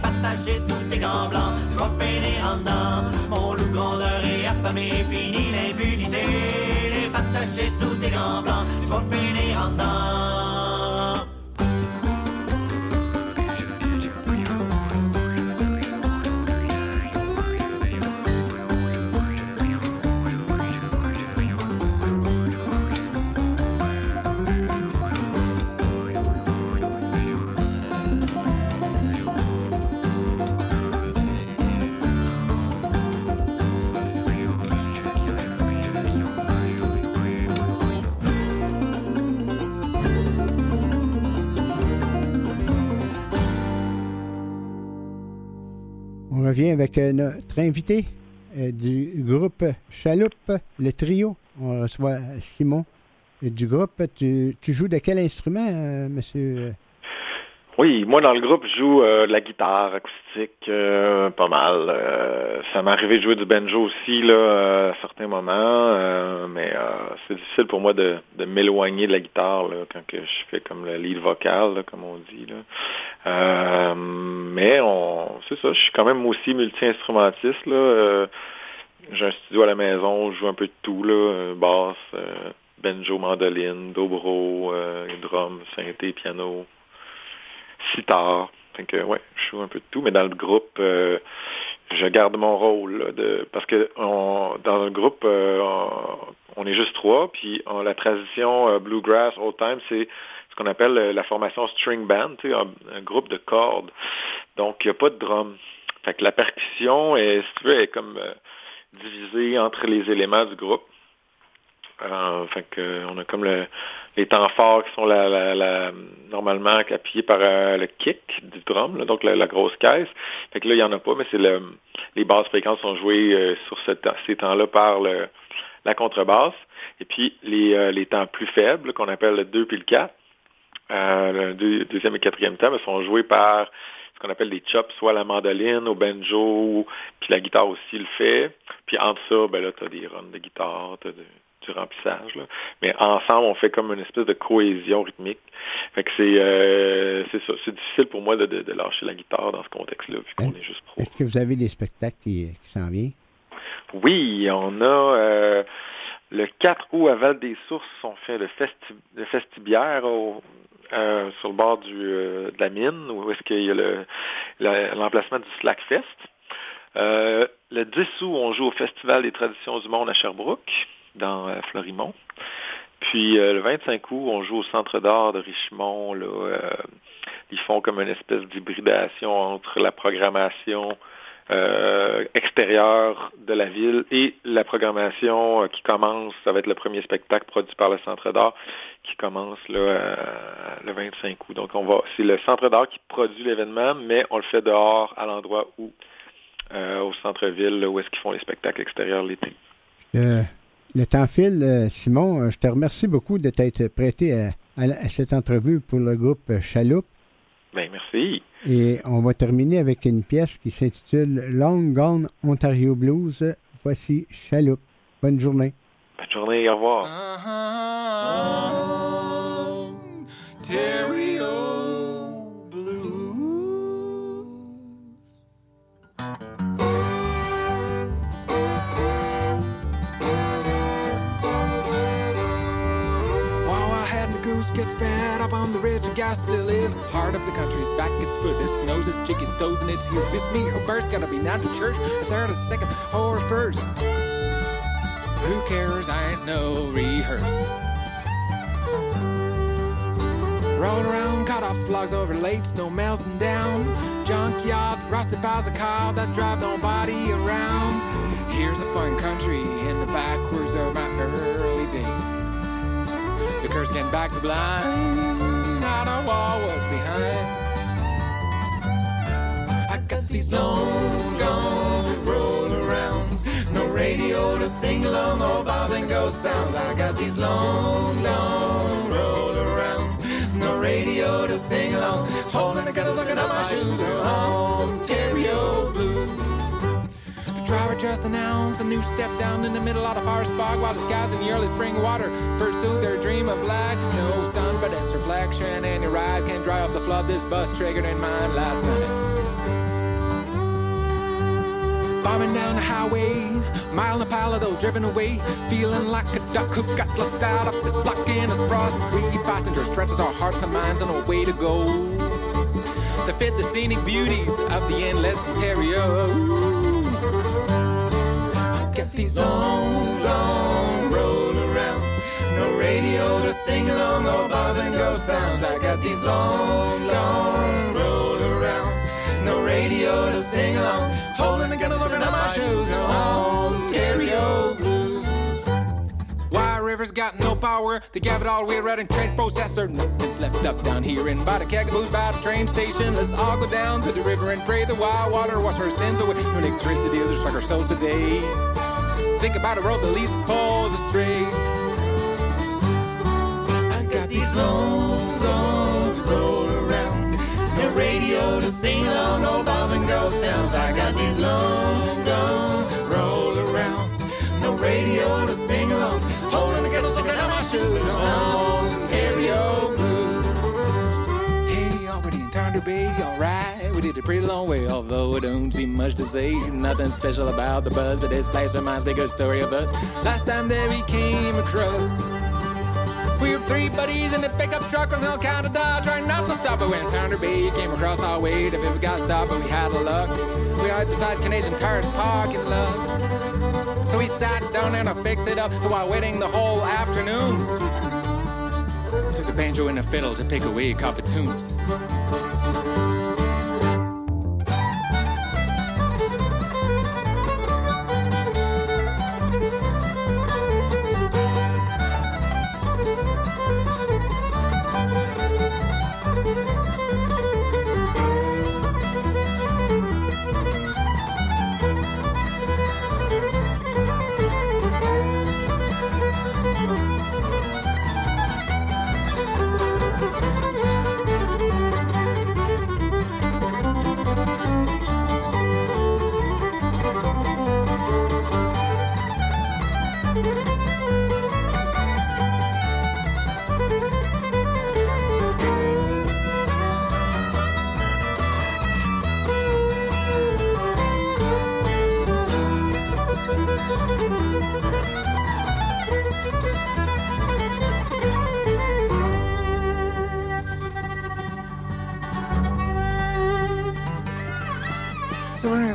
Partagé sous tes gants blancs, tu vas finir en dedans. Mon loup grandeur et affamé, fini l'impunité. Partagé sous tes gants blancs, tu vas finir en dedans. Avec euh, notre invité euh, du groupe Chaloupe, le trio. On reçoit Simon euh, du groupe. Tu, tu joues de quel instrument, monsieur? Oui, moi dans le groupe, je joue euh, de la guitare acoustique, euh, pas mal. Euh, ça m'est arrivé de jouer du banjo aussi là, à certains moments, mais c'est difficile pour moi de, m'éloigner de la guitare quand que je fais comme le lead vocal, comme on dit. Mais c'est ça, je suis quand même aussi multi-instrumentiste. J'ai un studio à la maison, je joue un peu de tout, basse, banjo, mandoline, dobro, drum, synthé, piano sitar. Fait que ouais, je joue un peu de tout, mais dans le groupe, euh, je garde mon rôle là, de parce que on, dans le groupe, euh, on, est juste trois, puis la tradition euh, bluegrass old time, c'est ce qu'on appelle euh, la formation string band, un, un groupe de cordes. Donc il n'y a pas de drum. Fait que la percussion est, si tu veux, est comme euh, divisée entre les éléments du groupe. Euh, fait que on a comme le, les temps forts qui sont la, la, la- normalement appuyés par euh, le kick du drum, là, donc la, grosse caisse. Fait que là, il n'y en a pas, mais c'est le les basses fréquences sont jouées euh, sur ce ces temps-là par le, la contrebasse. Et puis les, euh, les temps plus faibles, qu'on appelle le 2 puis le 4, euh, le deux- deuxième et quatrième temps, ben, sont joués par ce qu'on appelle des chops, soit la mandoline, au banjo, puis la guitare aussi le fait. Puis entre ça, ben là, tu as des runs de guitare, tu du remplissage. Là. Mais ensemble, on fait comme une espèce de cohésion rythmique. Fait que c'est euh, c'est difficile pour moi de, de, de lâcher la guitare dans ce contexte-là, vu qu'on est juste pro. Est-ce que vous avez des spectacles qui, qui s'en viennent? Oui, on a euh, le 4 août à Val-des-Sources, on fait le, festi le festibiaire au, euh, sur le bord du, euh, de la mine, où est-ce qu'il y a le- le- l'emplacement du Slackfest. Euh, le 10 août, on joue au Festival des traditions du monde à Sherbrooke, dans euh, Florimont. Puis euh, le 25 août, on joue au Centre d'art de Richemont. Là, euh, ils font comme une espèce d'hybridation entre la programmation extérieure de la ville et la programmation qui commence, ça va être le premier spectacle produit par le Centre d'art qui commence le 25 août. Donc on va, c'est le Centre d'art qui produit l'événement, mais on le fait dehors à l'endroit où, au centre-ville, où est-ce qu'ils font les spectacles extérieurs l'été. Le temps file, euh, Simon. Euh, Je te remercie beaucoup de t'être prêté à, à la- à cette entrevue pour le groupe Chaloupe. Ben merci. Et on va terminer avec une pièce qui s'intitule Long Gone Ontario Blues. Voici Chaloupe. Bonne journée. Bonne journée, au revoir. Ontario Up on the ridge, the gas still is. Heart of the country, its back, its foot, its nose, its cheek, its toes, and its heels. This me who burst, gotta be now to church, a third, a second, or a first. Who cares? I ain't no rehearse. Rolling around, cut off logs over late, snow melting down. Junkyard, rusty piles of cow that drive nobody around. Here's a fun country in the backwards of my. The curse getting back to blind, how the wall was behind. I got these long gone roll around. No radio to sing along, no and ghost towns. I got these long gone roll around. No radio to sing along, holding the gutters, looking at my shoes. The driver just announced a new step down in the middle of the forest fog while the skies in the early spring water pursued their dream of light. No sun, but its reflection and your eyes can't dry off the flood this bus triggered in mine last night. Bombing down the highway, mile and a pile of those driven away, feeling like a duck who got lost out of his block in his frost. Three passengers stretches our hearts and minds on a way to go to fit the scenic beauties of the endless Ontario. These long, long roll around. No radio to sing along, no bars and ghost towns. I got these long, long roll around. No radio to sing along, holding the gun, looking at my shoes. No Ontario blues. Wire River's got no power. They gave all away right in train processor. Nothing's left up down here in by the Cagaboos by the train station. Let's all go down to the river and pray the wild water wash our sins away. No electricity, others struck our souls today. Think about a road that leads us poles astray. I got these long gone roll around. No radio to sing along, no bars and ghost towns. I got these long gone roll around. No radio to sing along, holding the candles, looking at my shoes. Ontario blues. Hey, already in Thunder Bay, alright. We did a pretty long way, although it don't seem much to say. Nothing special about the buzz, but this place reminds me of a story of us. Last time that we came across. We were three buddies in a pickup truck was all kind of dodge, trying not to stop. But when Sounder Bay came across our way, the we got stopped, but we had luck. We right beside Canadian Tire's parking lot. So we sat down and to fix it up while waiting the whole afternoon. Took a banjo and a fiddle to pick away couple tunes.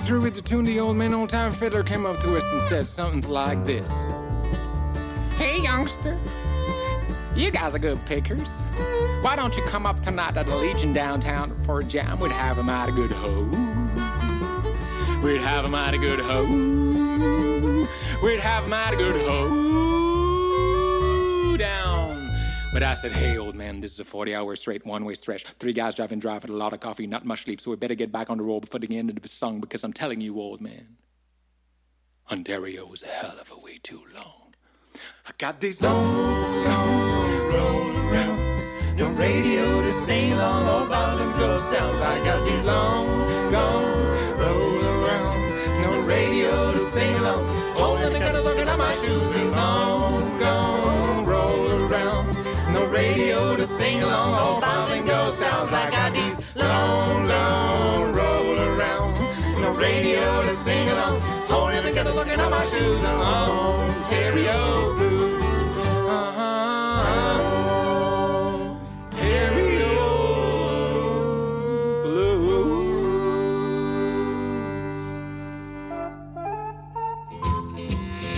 Threw with the tune, the old man, old time fiddler, came up to us and said something like this Hey, youngster, you guys are good pickers. Why don't you come up tonight at the Legion downtown for a jam? We'd have a mighty good ho. We'd have a mighty good ho. We'd have a mighty good ho down. But I said, hey, old man, this is a 40 hour straight one way stretch. Three guys driving, driving, a lot of coffee, not much sleep, so we better get back on the road before the end of the song because I'm telling you, old man, Ontario was a hell of a way too long. I got these long, long roll around. No radio to sing along, bound and ghost towns. I got these long,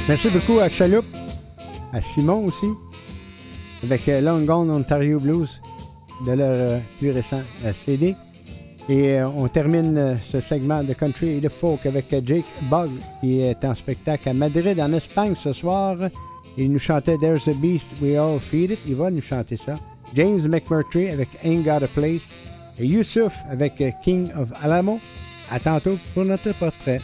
Merci beaucoup à Chaloupe, à Simon aussi, avec euh, Long Gone Ontario Blues de leur euh, plus récent euh, CD. Et euh, on termine euh, ce segment de country et de folk avec euh, Jake Bug, qui est en spectacle à Madrid, en Espagne, ce soir. Il nous chantait There's a Beast, We All Feed It. Il va nous chanter ça. James McMurtry avec Ain't Got a Place. Et Youssouf avec King of Alamo. À tantôt pour notre portrait.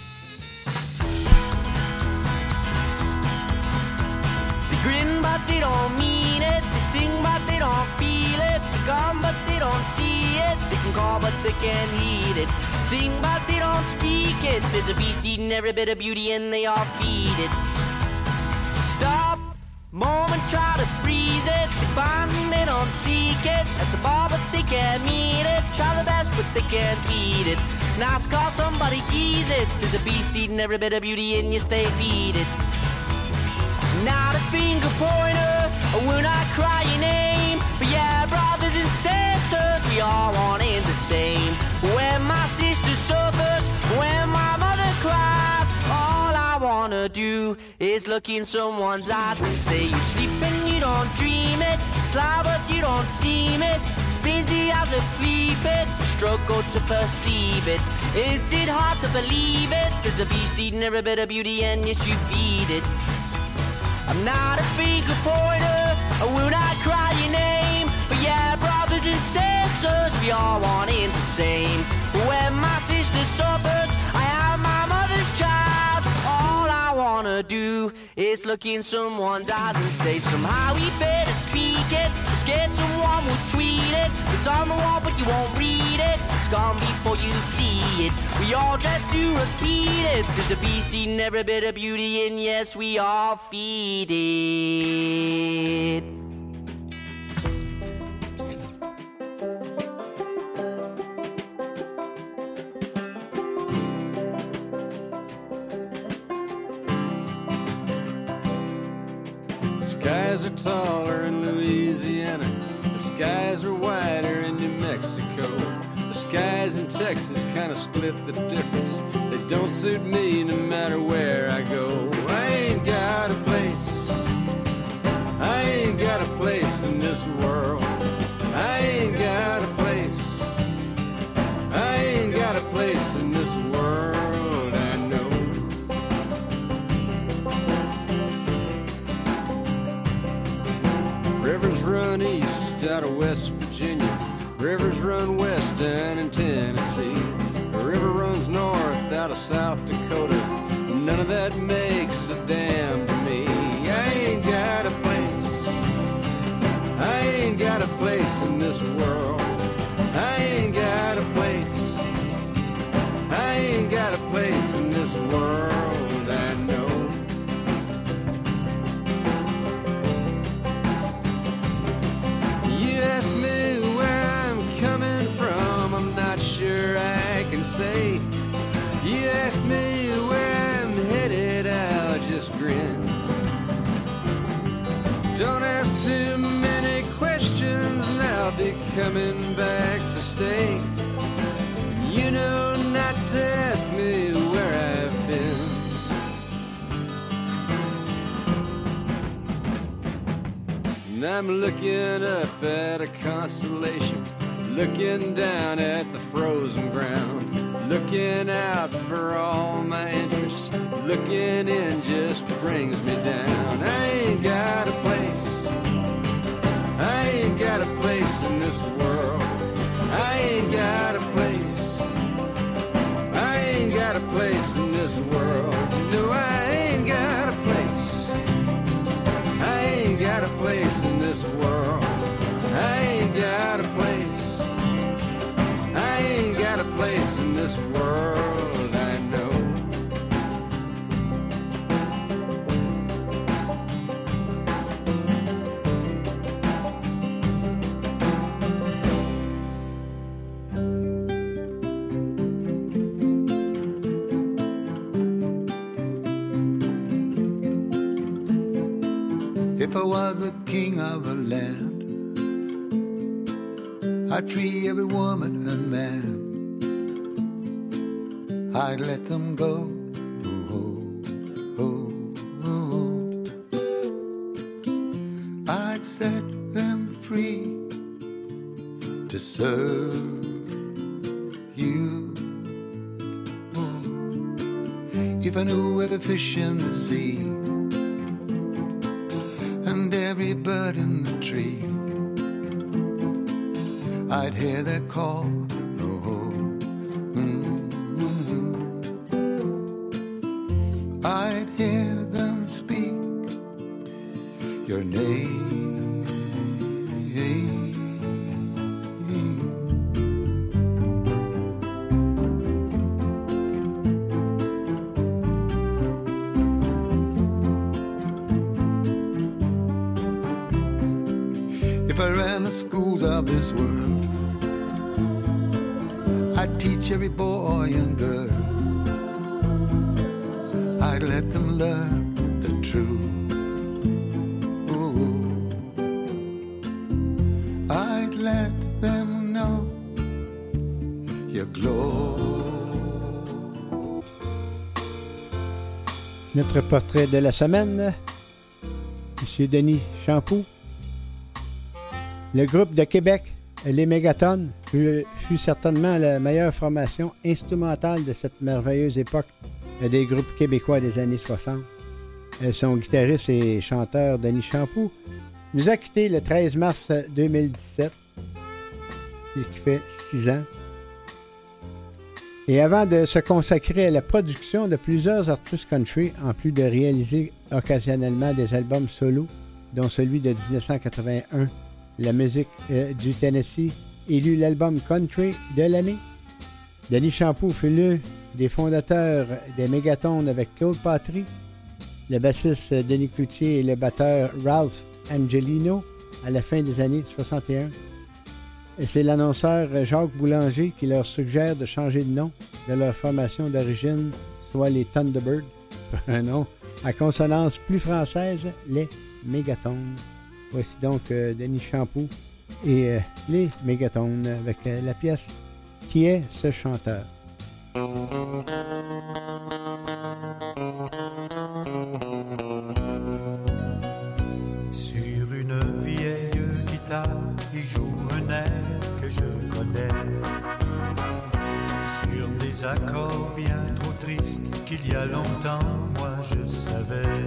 It. They can call but they can't heed it. Sing but they don't speak it. There's a beast eating every bit of beauty and they all feed it. Stop. Moment, try to freeze it. They find they don't seek it. At the bar, but they can't meet it. Try the best, but they can't beat it. Nice call, somebody keys it. There's a beast eating every bit of beauty, and yes, they feed it. Not a finger pointer, we're not crying name. But yeah, sisters, we all want in the same. When my sister suffers, when my mother cries, all I wanna do is look in someone's eyes and say, You sleep and you don't dream it, sly but you don't seem it. Busy as a flea bit, struggle to perceive it. Is it hard to believe it? There's a beast eating every bit of beauty, and yes, you feed it. I'm not a finger pointer, I will not cry sisters, we all want it the same. When my sister suffers, I am my mother's child. All I wanna do is look in someone's eyes and say, somehow we better speak it. Scared someone will tweet it. It's on the wall, but you won't read it. It's gone before you see it. We all try to repeat it. There's a beast eating every bit of beauty, and yes, we all feed it. Are taller in Louisiana. The skies are wider in New Mexico. The skies in Texas kind of split the difference. They don't suit me no matter where I go. I ain't got a place. I ain't got a place in this world. I ain't got a place. I ain't got a place in this run east out of West Virginia. Rivers run west down in Tennessee. The river runs north out of South Dakota. None of that makes coming back to stay. You know not to ask me where I've been. And I'm looking up at a constellation, looking down at the frozen ground, looking out for all my interests, looking in just brings me down. I ain't got got a place in this world. I ain't got a place, I ain't got a place in this world. No, I ain't got a place. I ain't got a place in this world. I ain't got a place. I ain't got a place the king of a land. I'd free every woman and man. I'd let them go. I'd set them free to serve you. If I knew every fish in the sea. Bird in the tree, I'd hear their call. Oh, I'd hear Notre portrait de la semaine, M. Denis Champoux. Le groupe de Québec, les Mégatonnes, fut, fut certainement la meilleure formation instrumentale de cette merveilleuse époque des groupes québécois des années 60. Euh, Son guitariste et chanteur Denis Champoux nous a quittés le 13 mars 2017, ce qui fait six ans. Et avant de se consacrer à la production de plusieurs artistes country, en plus de réaliser occasionnellement des albums solo, dont celui de 1981, La musique euh, du Tennessee, élu l'album country de l'année, Denis Champoux fut l'un des fondateurs des Mégatones avec Claude Patry, le bassiste Denis Cloutier et le batteur Ralph Angelino à la fin des années 61. Et c'est l'annonceur Jacques Boulanger qui leur suggère de changer de nom de leur formation d'origine, soit les Thunderbirds, [laughs] un nom à consonance plus française, les Mégatones. Voici donc euh, Denis Champoux et euh, les Mégatones avec euh, la pièce Qui est ce chanteur? Des accords bien trop tristes qu'il y a longtemps, moi je savais.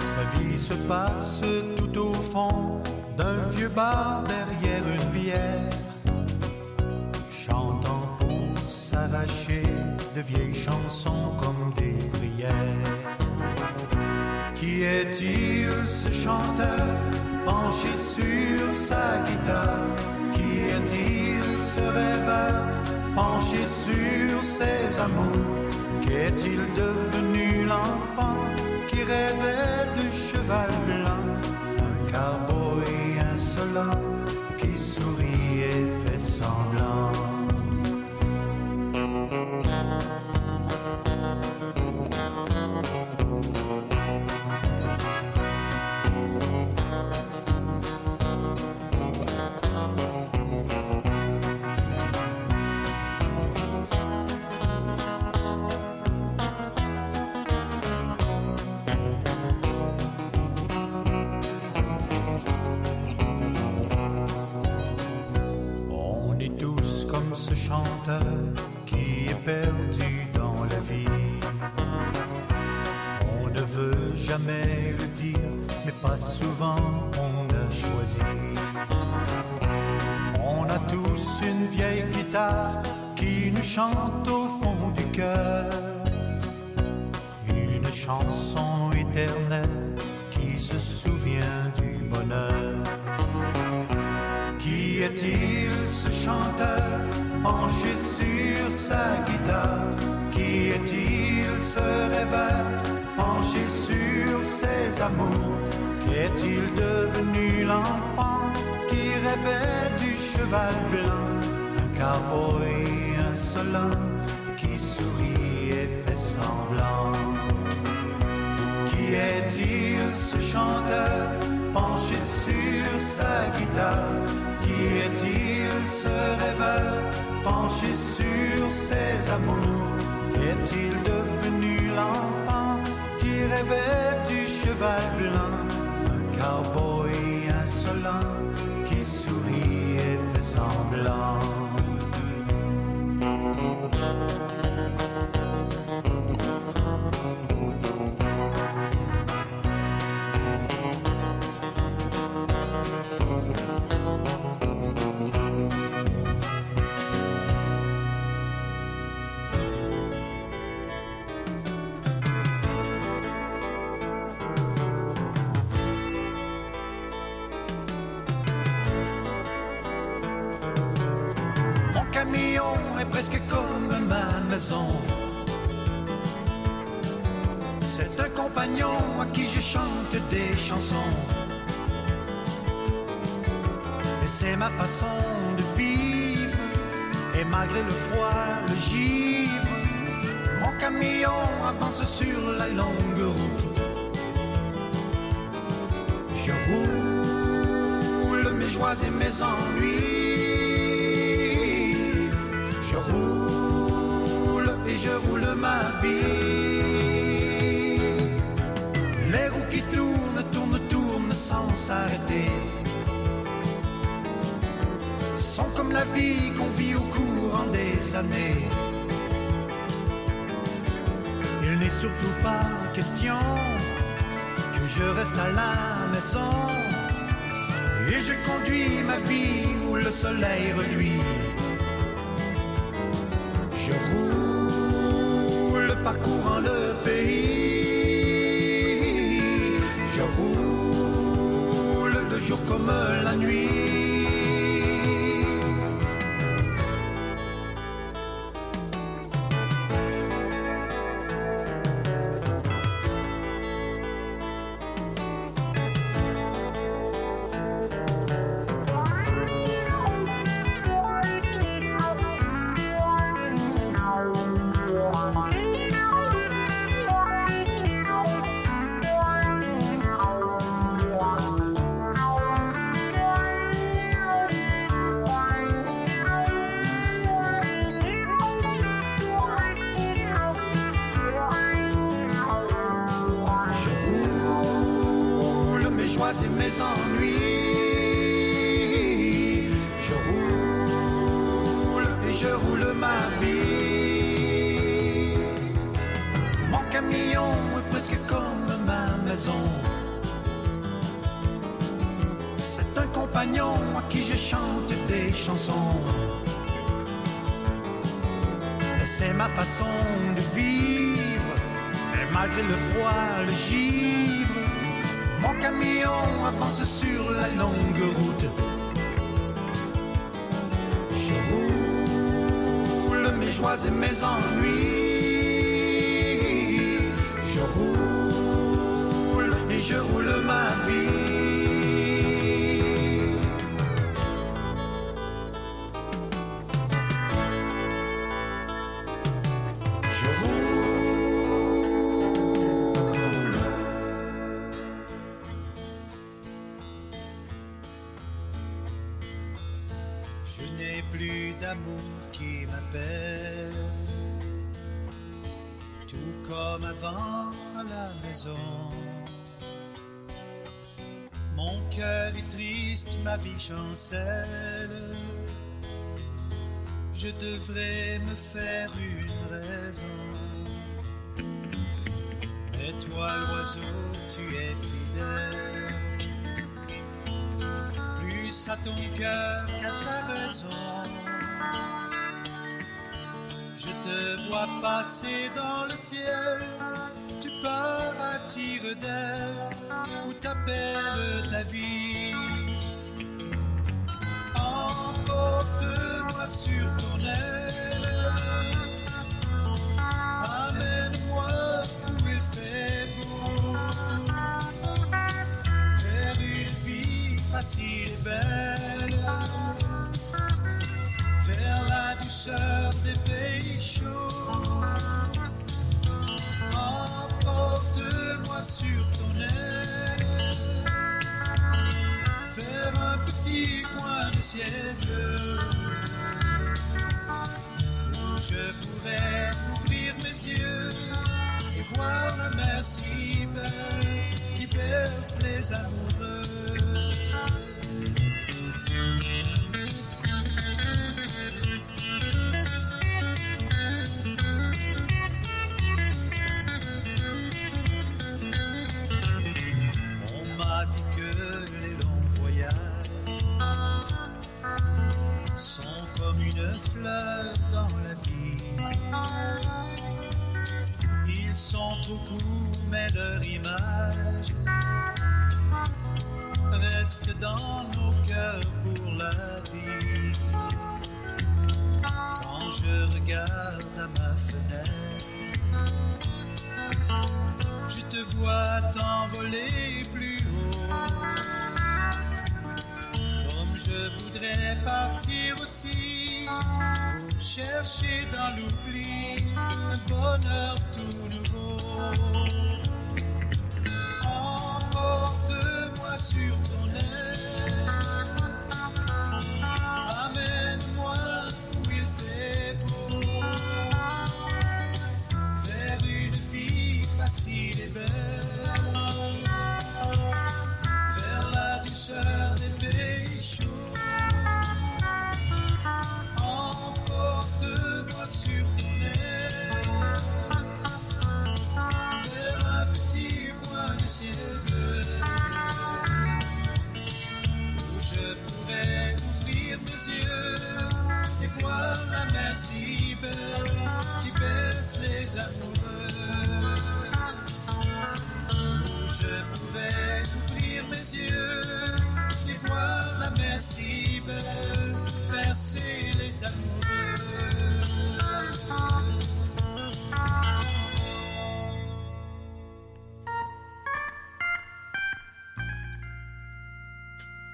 Sa vie se passe tout au fond d'un vieux bar derrière une bière. Chantant pour s'arracher de vieilles chansons comme des prières. Qui est-il ce chanteur penché sur sa guitare? Qui est-il ce rêveur? Penché sur ses amours. Qu'est-il devenu l'enfant qui rêvait de cheval blanc? Pas souvent on a choisi. On a tous une vieille guitare qui nous chante au fond du cœur. Une chanson éternelle qui se souvient du bonheur. Qui est-il ce chanteur penché sur sa guitare? Qui est-il ce rêveur penché sur ses amours? Qu'est-il devenu l'enfant qui rêvait du cheval blanc Un cowboy insolent qui sourit et fait semblant? Qui est-il ce chanteur penché sur sa guitare? Qui est-il ce rêveur penché sur ses amours? Qu'est-il devenu l'enfant qui rêvait du cheval blanc cowboy que je reste à la maison et je conduis ma vie où le soleil reluit. Je roule parcourant le chancelle. Je devrais me faire une raison. Mais toi, l'oiseau, tu es fidèle. Plus à ton cœur qu'à ta raison. Je te vois passer dans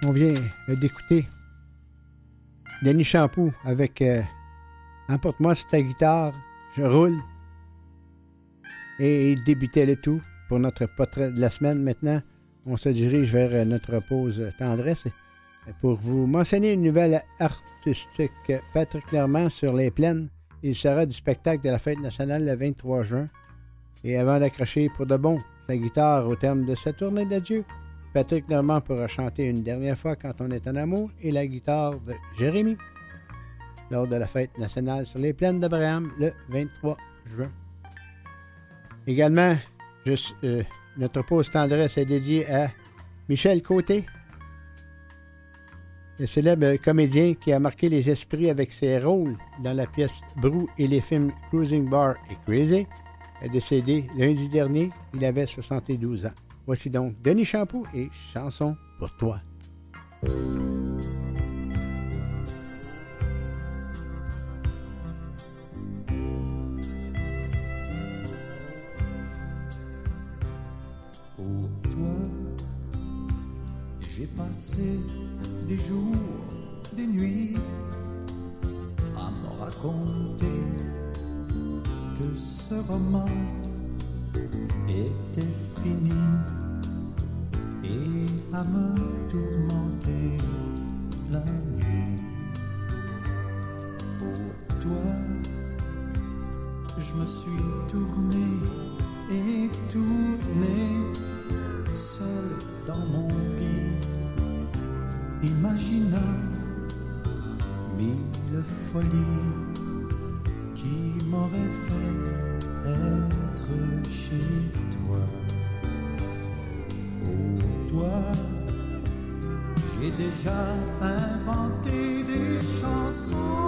On vient euh, d'écouter Denis Champoux avec euh, Emporte-moi sur ta guitare, je roule. Et il débutait le tout pour notre portrait de la semaine. Maintenant, on se dirige vers euh, notre pause tendresse pour vous mentionner une nouvelle artistique. Patrick Normand sur les plaines. Il sera du spectacle de la fête nationale le 23 juin. Et avant d'accrocher pour de bon sa guitare au terme de sa tournée d'adieu, Patrick Normand pourra chanter une dernière fois quand on est en amour et la guitare de Jérémy lors de la fête nationale sur les plaines d'Abraham le 23 juin. Également, euh, notre pause tendresse est dédiée à Michel Côté, le célèbre comédien qui a marqué les esprits avec ses rôles dans la pièce Brou et les films Cruising Bar et Crazy, est décédé lundi dernier. Il avait 72 ans. Voici donc Denis Champoux et Chanson pour toi. Pour toi, j'ai passé des jours, des nuits à me raconter que ce roman était fini et à me tourmenter la nuit. Pour toi, je me suis tourné et tourné seul dans mon lit, imaginant mille folies qui m'auraient fait être chez toi. Déjà inventé des chansons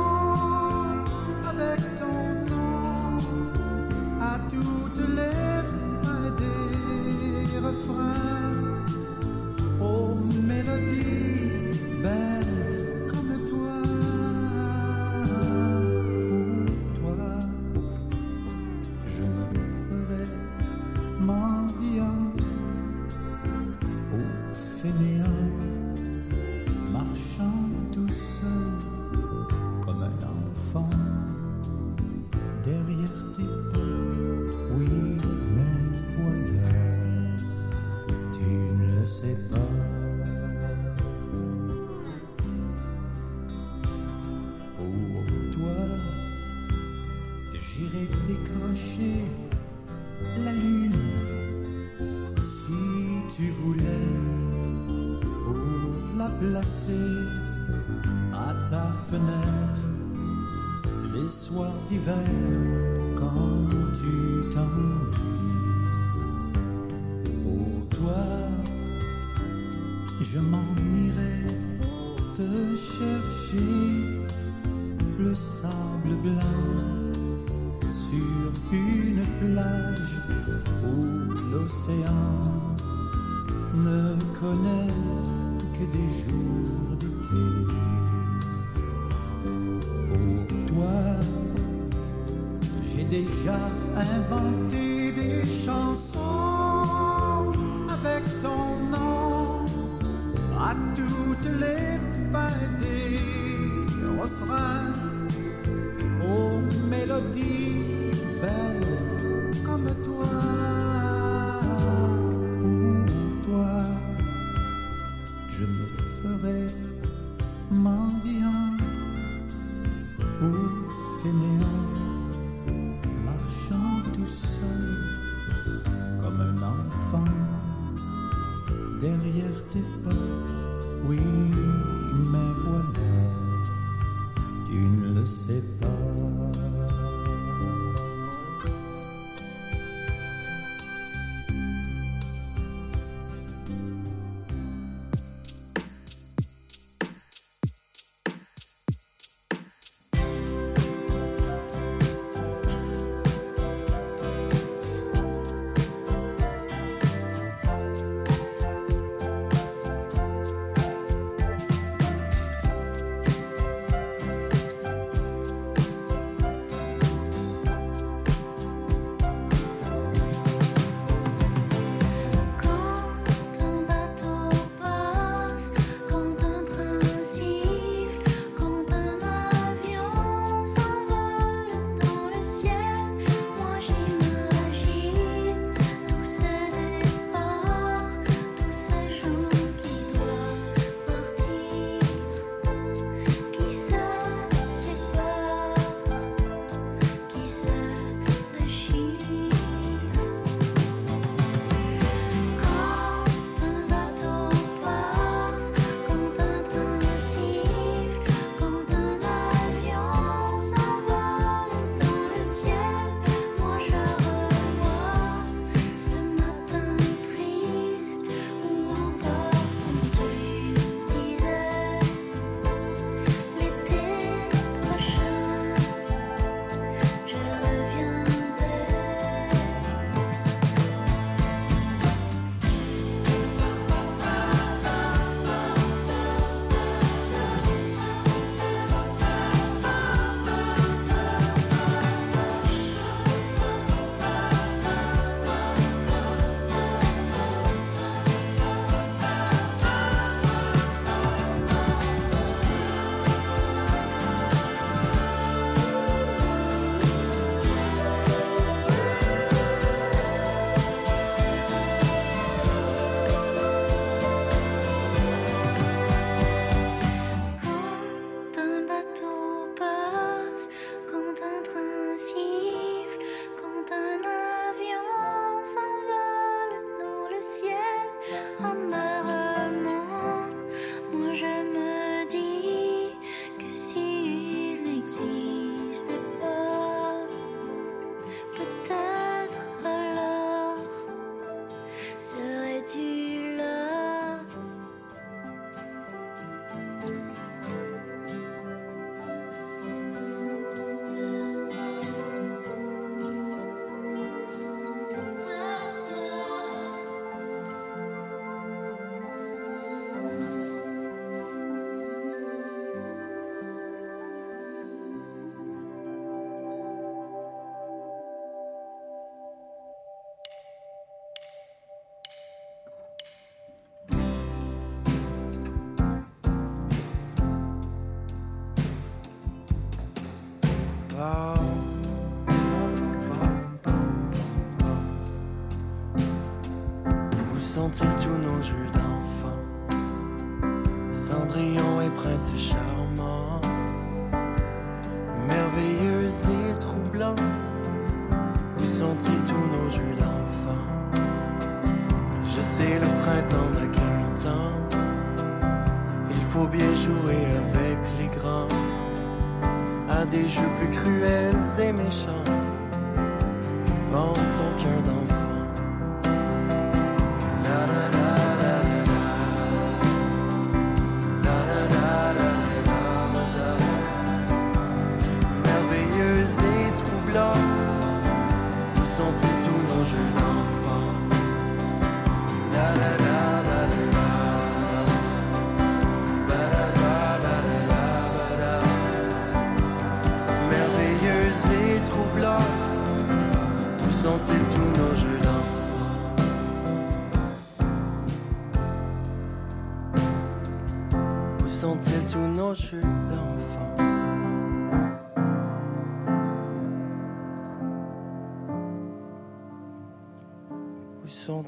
je m'en irai te chercher le sable blanc sur une plage où l'océan ne connaît que des jours d'été. Pour toi, j'ai déjà inventé des chansons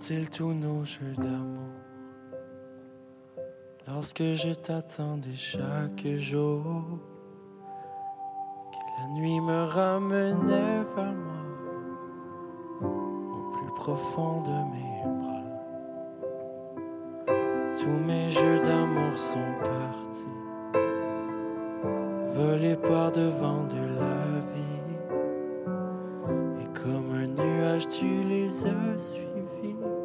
tous nos jeux d'amour? Lorsque je t'attendais chaque jour Que la nuit me ramenait vers moi Au plus profond de mes bras. Tous mes jeux d'amour sont partis Volés par devant de la vie. Et comme un nuage tu les as suivis Et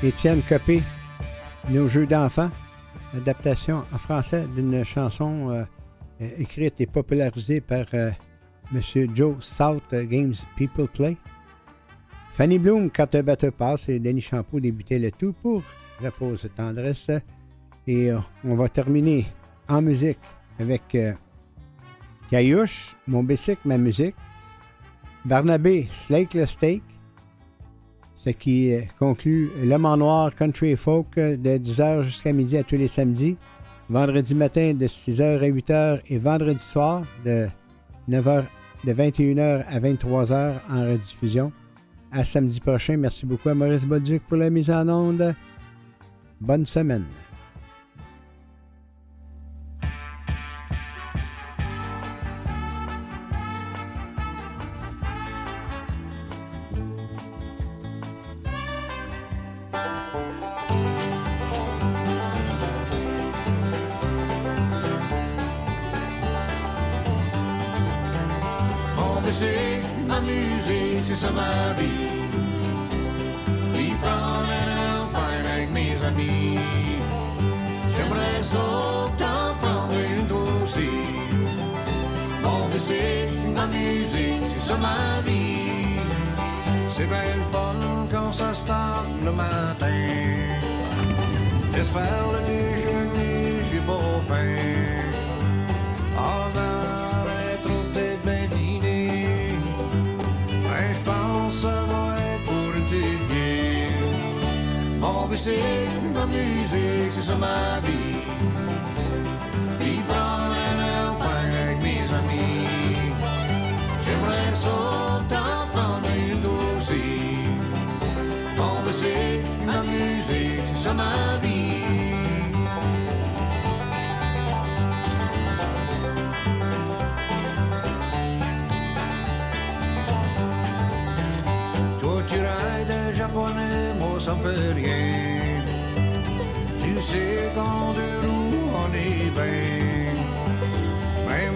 Étienne Copé, Nos jeux d'enfants, adaptation en français d'une chanson euh, écrite et popularisée par euh, M. Joe South Games People Play. Fanny Bloom, Quand un bateau passe, et Denis Champeau débutaient le tout pour et tendresse. Et euh, on va terminer en musique avec Caillouche, Mon bicycle, ma musique. Barnabé, Slake le steak. Ce qui euh, conclut L'homme en noir country folk euh, de 10h jusqu'à midi à tous les samedis. Vendredi matin de 6h à 8h et vendredi soir de 9h de 21h à 23h en rediffusion. À samedi prochain. Merci beaucoup à Maurice Bolduc pour la mise en onde. Bonne semaine. start le matin. J'espère le déjeuner, j'ai beau pain. En arrêt, trop peut-être bien dîner. Mais ben, je pense avoir pour t'aider. Mon bicycle, ma musique, c'est ça ma vie. Puis prendre un pain avec mes amis. J'aimerais ça. Sais qu'en deux roues on est bien. Vais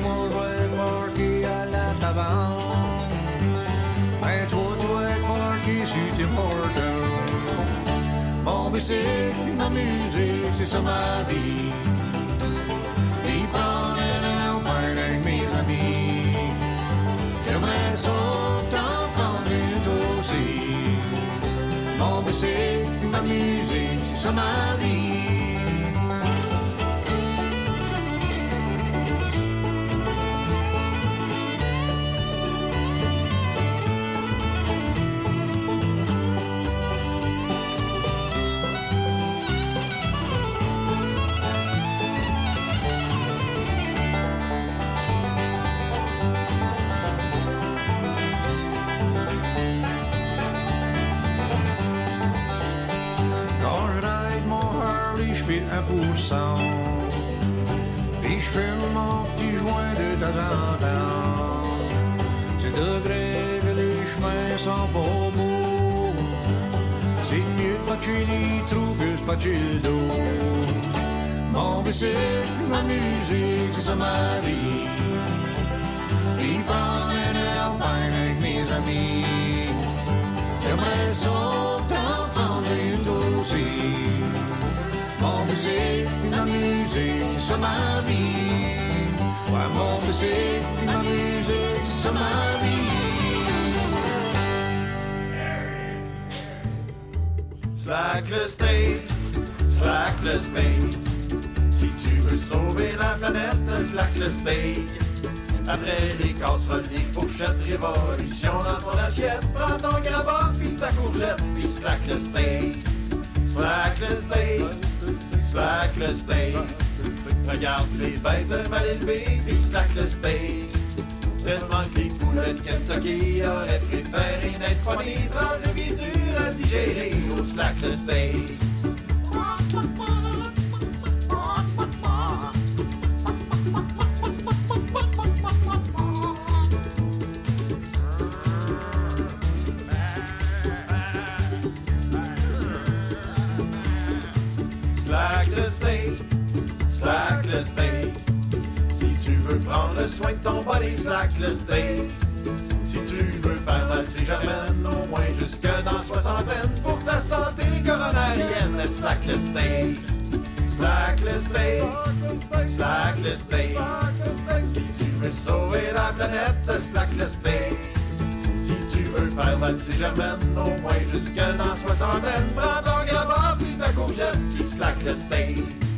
être marqué à la taverne. Mais toi tu vas être marqué sur Tim Hortons. Mon bicycle, ma musique, c'est ça ma vie. Puis je fume mon petit joint de temps en temps. C'est degré que les chemins sont pas beaux. C'est mieux de pas tuer les trous que de pas tuer le dos. Mon bicycle, ma musique, c'est ça ma vie. Puis prendre un avec mes amis. J'aimerais ça ça ma vie. Ouais, mon ma musique, ça ma vie. Slack le state, slack le state. Si tu veux sauver la planète, slack le state. Après les casseroles, les fourchettes, révolution dans ton assiette. Prends ton grabat, puis ta courgette, puis slack le steak. Slack le steak, slack le steak. Regarde ces bêtes mal élevées, puis slack le steak. Tellement que les poulets de Kentucky auraient préféré n'être pas des de dures à digérer au slack le steak. Ton body, slack. Si tu veux faire valser Germaine, au moins jusque dans soixantaine, pour ta santé coronarienne, slack le steak. Slack le steak, slack le. Si tu veux sauver la planète, slack le steak. Si tu veux faire valser Germaine, au moins jusque dans soixantaine, prends ton grabat puis ta courgette, puis slack le.